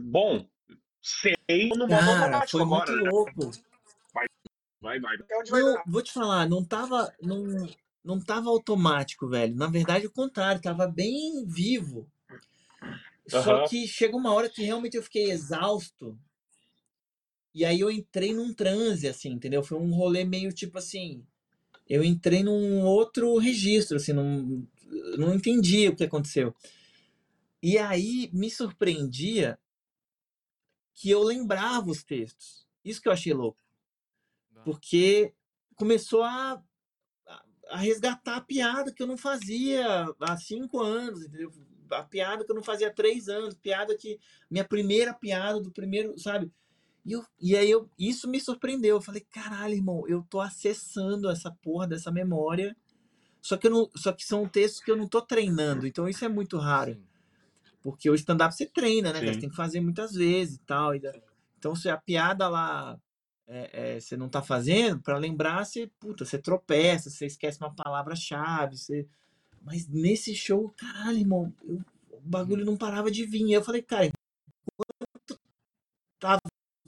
Bom, sei no modo Cara, automático foi agora, muito né? louco. Vai, vai. Vai Não, dar. vou te falar, não tava, não, não tava automático, velho. Na verdade, o contrário, tava bem vivo. Só Aham. que chega uma hora que realmente eu fiquei exausto. E aí eu entrei num transe, assim, entendeu? Foi um rolê meio tipo assim. Eu entrei num outro registro, assim, num, não entendi o que aconteceu. E aí me surpreendia que eu lembrava os textos. Isso que eu achei louco. Porque começou a, a- a resgatar a piada que eu não fazia há cinco anos, entendeu? A piada que eu não fazia há três anos, piada que. Minha primeira piada do primeiro, sabe? E, eu, e aí eu, isso me surpreendeu. Eu falei, caralho, irmão, eu tô acessando essa porra dessa memória. Só que, eu não, só que são textos que eu não tô treinando, então isso é muito raro. Sim. Porque o stand-up você treina, né? Sim. Você tem que fazer muitas vezes e tal. e Então, se a piada lá é, é, você não tá fazendo, para lembrar, você, puta, você tropeça, você esquece uma palavra-chave, você... Mas nesse show, caralho, irmão, eu- o bagulho não parava de vir. Eu falei, cara, enquanto tá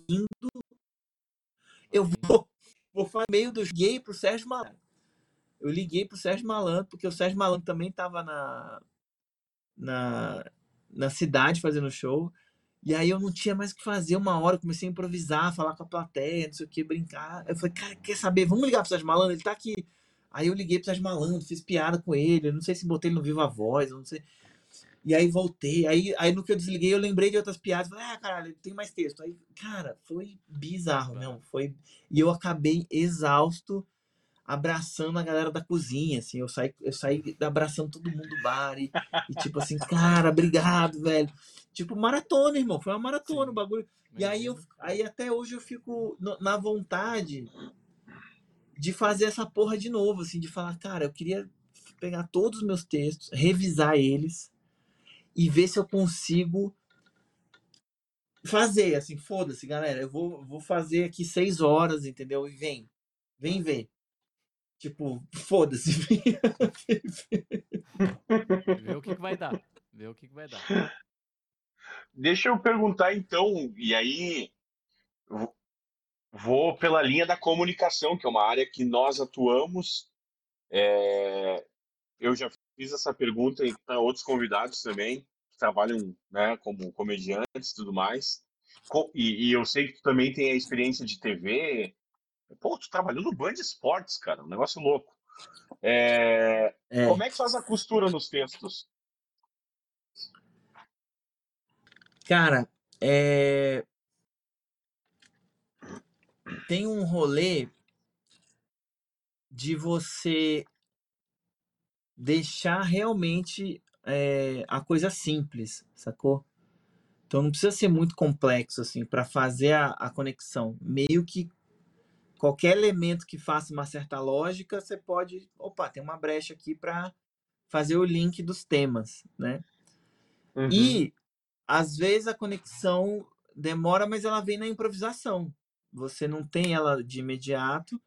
vindo, eu vou, vou fazer meio dos gay pro Sérgio Malandro. Eu liguei pro Sérgio Malandro, porque o Sérgio Malandro também tava na, na, na cidade fazendo show. E aí eu não tinha mais o que fazer uma hora, comecei a improvisar, falar com a plateia, não sei o que, brincar. Eu falei, cara, quer saber? Vamos ligar pro Sérgio Malandro, ele tá aqui. Aí eu liguei pro Sérgio Malandro, fiz piada com ele, eu não sei se botei ele no Viva Voz, eu não sei. E aí voltei, aí, aí no que eu desliguei eu lembrei de outras piadas, falei, ah, caralho, tem mais texto. Aí, cara, foi bizarro, não, foi... E eu acabei exausto, abraçando a galera da cozinha, assim, eu saí, eu saí abraçando todo mundo do bar e, e tipo assim, cara, obrigado, velho. Tipo, maratona, irmão, foi uma maratona Sim. o bagulho. E aí, eu, aí até hoje eu fico na vontade de fazer essa porra de novo, assim, de falar, cara, eu queria pegar todos os meus textos, revisar eles e ver se eu consigo fazer, assim, foda-se, galera, eu vou, vou fazer aqui seis horas, entendeu? E vem, vem ver. Tipo, foda-se. Vê o que, que vai dar. Vê o que, que vai dar. Deixa eu perguntar então, e aí vo- vou pela linha da comunicação, que é uma área que nós atuamos. É, eu já fiz essa pergunta para outros convidados também, que trabalham né, como comediantes e tudo mais. E, e eu sei que tu também tem a experiência de TV. Pô, tu trabalhou no Band Esportes, cara, um negócio louco. É, É. Como é que faz a costura nos textos? Cara, é... tem um rolê de você deixar realmente é, a coisa simples, sacou? Então não precisa ser muito complexo assim para fazer a, a conexão. Meio que qualquer elemento que faça uma certa lógica, você pode, opa, tem uma brecha aqui para fazer o link dos temas, né? Uhum. E às vezes a conexão demora, mas ela vem na improvisação. Você não tem ela de imediato,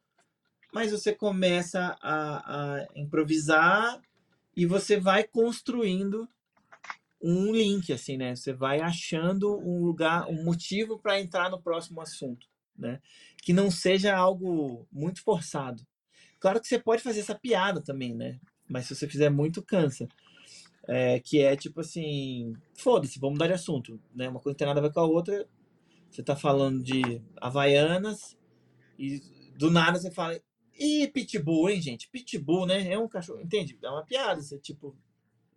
mas você começa a, a improvisar e você vai construindo um link, assim, né? Você vai achando um lugar, um motivo para entrar no próximo assunto, né? Que não seja algo muito forçado. Claro que você pode fazer essa piada também, né? Mas se você fizer muito, cansa. É, que é tipo assim, foda-se, vamos mudar de assunto, né? Uma coisa não tem nada a ver com a outra. Você tá falando de Havaianas e do nada você fala, e Pitbull, hein, gente? Pitbull, né? É um cachorro, entende? É uma piada, você tipo,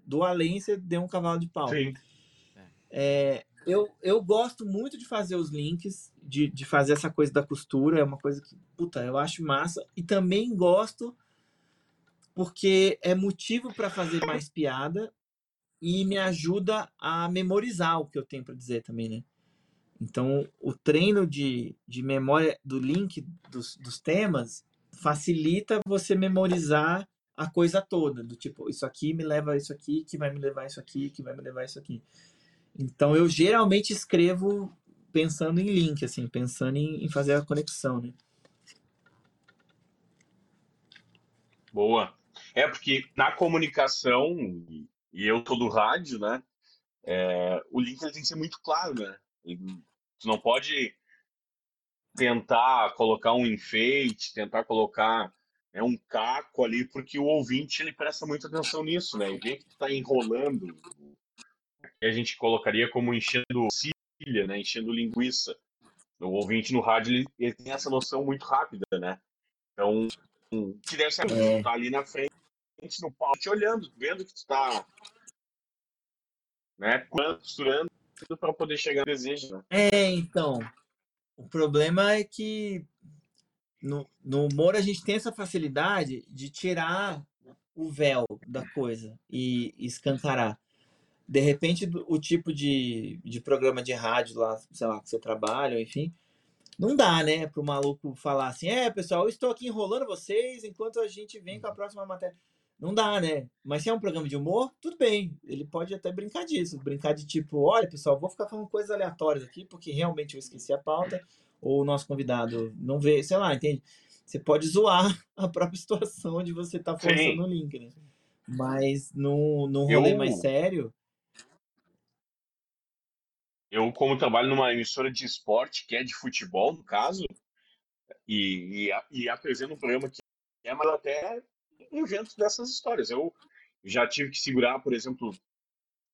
do além você deu um cavalo de pau. Sim. É, eu, eu gosto muito de fazer os links, de, de fazer essa coisa da costura, é uma coisa que, puta, eu acho massa. E também gosto porque é motivo para fazer mais piada e me ajuda a memorizar o que eu tenho para dizer também, né? Então, o treino de, de memória do link dos, dos temas facilita você memorizar a coisa toda, do tipo, isso aqui me leva a isso aqui, que vai me levar a isso aqui, que vai me levar a isso aqui. Então, eu geralmente escrevo pensando em link, assim, pensando em, em fazer a conexão, né? Boa. É porque na comunicação, e- eu tô do rádio, né? é, o link ele tem que ser muito claro, né? Tu não pode tentar colocar um enfeite, tentar colocar é, um caco ali, porque o ouvinte ele presta muita atenção nisso, né? E vê que tu tá enrolando. E a gente colocaria como enchendo cilha, né? Enchendo linguiça. O ouvinte no rádio ele, ele tem essa noção muito rápida, né? Então, que deve ser É. tá ali na frente, no palco, te olhando, vendo que tu tá né, costurando para poder chegar no desejo, né? É, então, o problema é que no, no humor a gente tem essa facilidade de tirar o véu da coisa e, e escancarar. De repente, o tipo de, de programa de rádio lá, sei lá, que você trabalha, enfim, não dá, né, para o maluco falar assim: é, pessoal, eu estou aqui enrolando vocês enquanto a gente vem com a próxima matéria. Não dá, né? Mas se é um programa de humor, tudo bem. Ele pode até brincar disso. Brincar de tipo, olha, pessoal, vou ficar falando coisas aleatórias aqui, porque realmente eu esqueci a pauta, ou o nosso convidado não vê, sei lá, entende? Você pode zoar a própria situação onde você tá forçando o link, né? Mas no, no rolê Eu- mais sério, Eu, como trabalho numa emissora de esporte, que é de futebol, no caso, e, e, e apresento um programa que é, mas até invento dessas histórias. Eu já tive que segurar, por exemplo,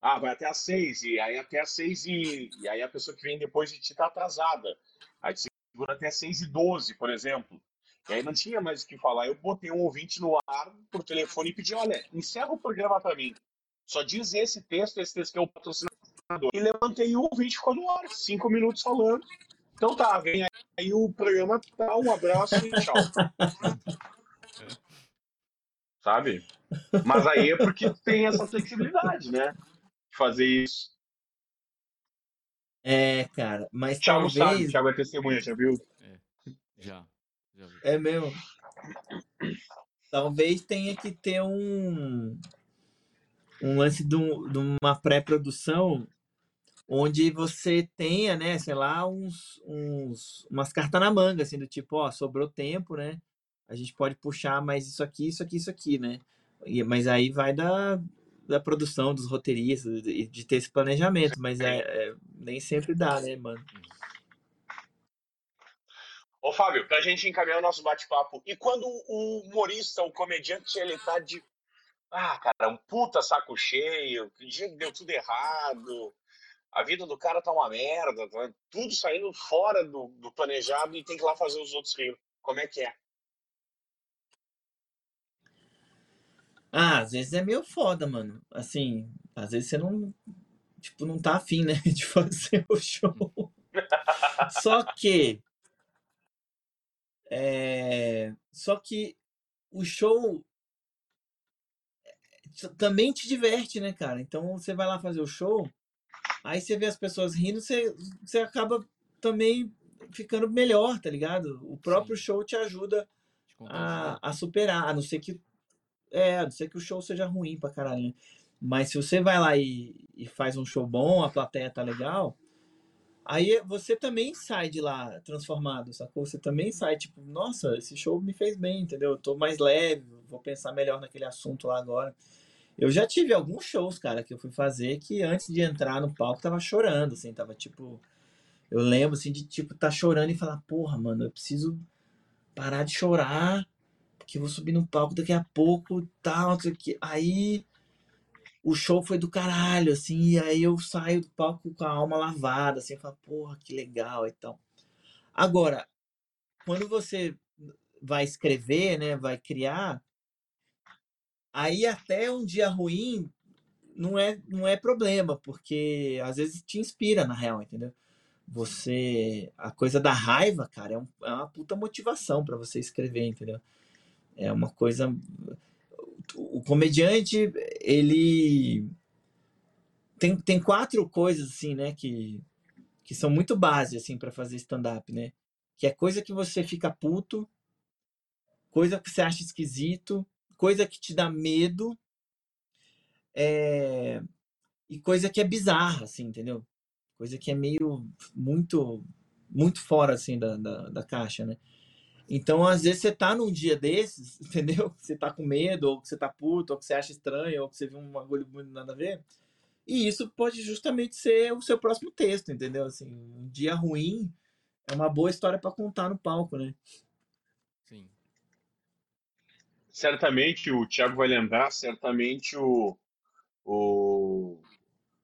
ah, vai até às seis, e aí até às seis e, e aí a pessoa que vem depois de ti tá atrasada. Aí tu segura até seis e doze, por exemplo. E aí não tinha mais o que falar. Eu botei um ouvinte no ar por telefone e pedi, olha, encerra o programa para mim. Só diz esse texto, esse texto que é o patrocinador. E levantei o ouvinte, ficou no ar, cinco minutos falando. Então tá, vem aí o programa, tá, um abraço e tchau. Sabe? Mas aí é porque tem essa flexibilidade, né? De fazer isso. é, cara, mas Thiago sabe, talvez. Thiago é testemunha, já viu? Já. Já vi. É mesmo. Talvez tenha que ter um, um lance de, um- de uma pré-produção onde você tenha, né, sei lá, uns, uns, umas cartas na manga, assim, do tipo, ó, sobrou tempo, né? A gente pode puxar mais isso aqui, isso aqui, isso aqui, né? E- mas aí vai da, da produção, dos roteiristas, de, de ter esse planejamento, mas é, é- nem sempre dá, né, mano? Ô, Fábio, pra gente encaminhar o nosso bate-papo, e quando o humorista, o comediante, ele tá de. Ah, cara, um puta saco cheio, dia que deu tudo errado, a vida do cara tá uma merda, tá tudo saindo fora do, do planejado e tem que ir lá fazer os outros rir. Como é que é? Ah, às vezes é meio foda, mano. Assim, às vezes você não, tipo, não tá afim, né, de fazer o show. Só que, é, só que o show t- também te diverte, né, cara? Então você vai lá fazer o show, aí você vê as pessoas rindo, você, você acaba também ficando melhor, tá ligado? O próprio Sim. show te ajuda a, a superar, a não ser que é, a não ser que o show seja ruim pra caralho, né? Mas se você vai lá e, e faz um show bom, a plateia tá legal, aí você também sai de lá transformado, sacou? Você também sai tipo, nossa, esse show me fez bem, entendeu? Eu tô mais leve, vou pensar melhor naquele assunto lá agora. Eu já tive alguns shows, cara, que eu fui fazer que antes de entrar no palco tava chorando, assim, tava tipo. Eu lembro, assim, de tipo, tá chorando e falar, porra, mano, eu preciso parar de chorar, porque eu vou subir no palco daqui a pouco, tal, o quê. Aí o show foi do caralho, assim, e aí eu saio do palco com a alma lavada, assim, eu falo, porra, que legal e tal. Agora, quando você vai escrever, né, vai criar, aí até um dia ruim não é, não é problema, porque às vezes te inspira, na real, entendeu? Você. A coisa da raiva, cara, é, um- é uma puta motivação pra você escrever, entendeu? É uma coisa. O comediante, ele. Tem, tem quatro coisas, assim, né, que, que são muito base, assim, pra fazer stand-up, né? Que é coisa que você fica puto, coisa que você acha esquisito, coisa que te dá medo, é, e coisa que é bizarra, assim, entendeu? Coisa que é meio muito muito fora assim da, da, da caixa, né? Então, às vezes você tá num dia desses, entendeu? Você tá com medo, ou que você tá puto, ou que você acha estranho, ou que você viu um bagulho muito nada a ver. E isso pode justamente ser o seu próximo texto, entendeu? Assim, um dia ruim é uma boa história pra contar no palco, né? Certamente o Thiago vai lembrar, certamente o, o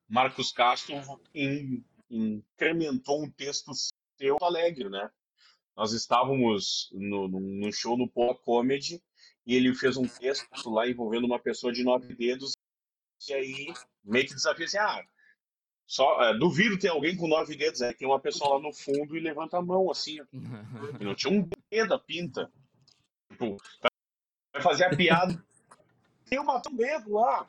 Marcos Castro in- incrementou um texto seu alegre, né? Nós estávamos no, num num show no Poa Comedy e ele fez um texto lá envolvendo uma pessoa de nove dedos e aí meio que desafia assim, ah, só, é, duvido ter alguém com nove dedos, aí tem uma pessoa lá no fundo e levanta a mão assim, e não tinha um dedo a pinta. Tipo, vai fazer a piada, tem uma um dedo lá.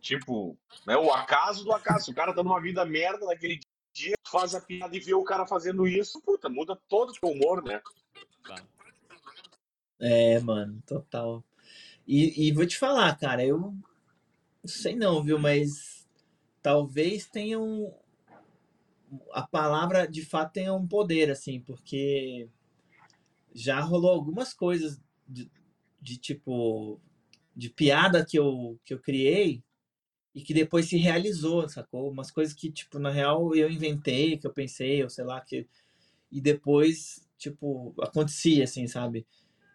Tipo, né, o acaso do acaso. O cara tá numa vida merda naquele dia, tu faz a piada e vê o cara fazendo isso, puta, muda todo o teu humor, né? É, mano, total. E, e vou te falar, cara, eu não sei não, viu? Mas talvez tenha um. A palavra de fato tenha um poder, assim, porque já rolou algumas coisas de, de tipo. de piada que eu, que eu criei e que depois se realizou, sacou? Umas coisas que, tipo, na real eu inventei, que eu pensei, ou sei lá, que. E depois, tipo, acontecia, assim, sabe?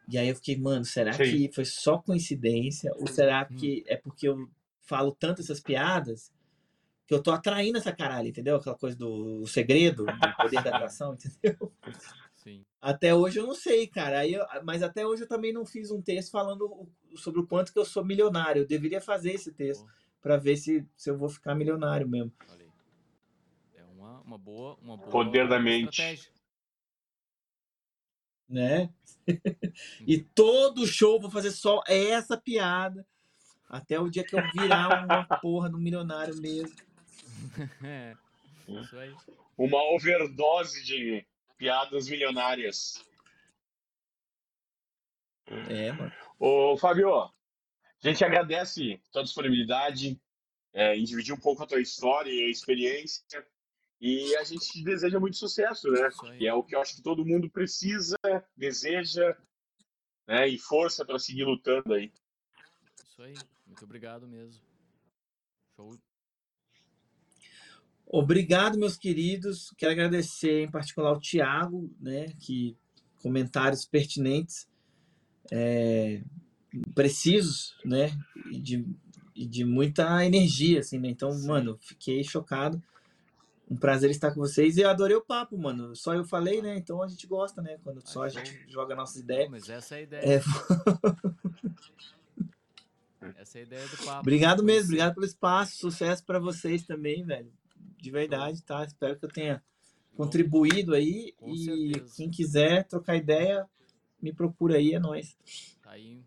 E aí eu fiquei, mano, será Sim. que foi só coincidência? Ou será Hum. que é porque eu falo tanto essas piadas que eu tô atraindo essa caralho, entendeu? Aquela coisa do segredo, do poder da atração, entendeu? Sim. Até hoje eu não sei, cara. Aí eu- mas até hoje eu também não fiz um texto falando sobre o quanto que eu sou milionário. Eu deveria fazer esse texto Pô, pra ver se, se eu vou ficar milionário mesmo. olha aí. É uma, uma boa, uma boa Poder da mente. estratégia. né? e todo show eu vou fazer só essa piada até o dia que eu virar uma porra do milionário mesmo. É, isso aí. Uma overdose de piadas milionárias. É, mano. Ô, Fábio, a gente agradece tua disponibilidade é, em dividir um pouco a tua história e a experiência. E a gente te deseja muito sucesso, né? Isso aí. E é o que eu acho que todo mundo precisa, deseja, né? E força para seguir lutando aí. Isso aí. Muito obrigado mesmo. Show. Obrigado, meus queridos. Quero agradecer em particular ao Thiago, né? Que comentários pertinentes, é, precisos, né? E de, e de muita energia, assim, né? Então, mano, fiquei chocado. Um prazer estar com vocês e eu adorei o papo, mano. Só eu falei, né? Então a gente gosta, né? Quando só a gente joga nossas ideias. mas essa é a ideia. É, Essa é a ideia do papo. Obrigado mesmo, Conhecer. obrigado pelo espaço, sucesso para vocês também, velho. De verdade, tá? Espero que eu tenha contribuído aí Com e certeza. quem quiser trocar ideia, me procura aí, é nóis. Tá aí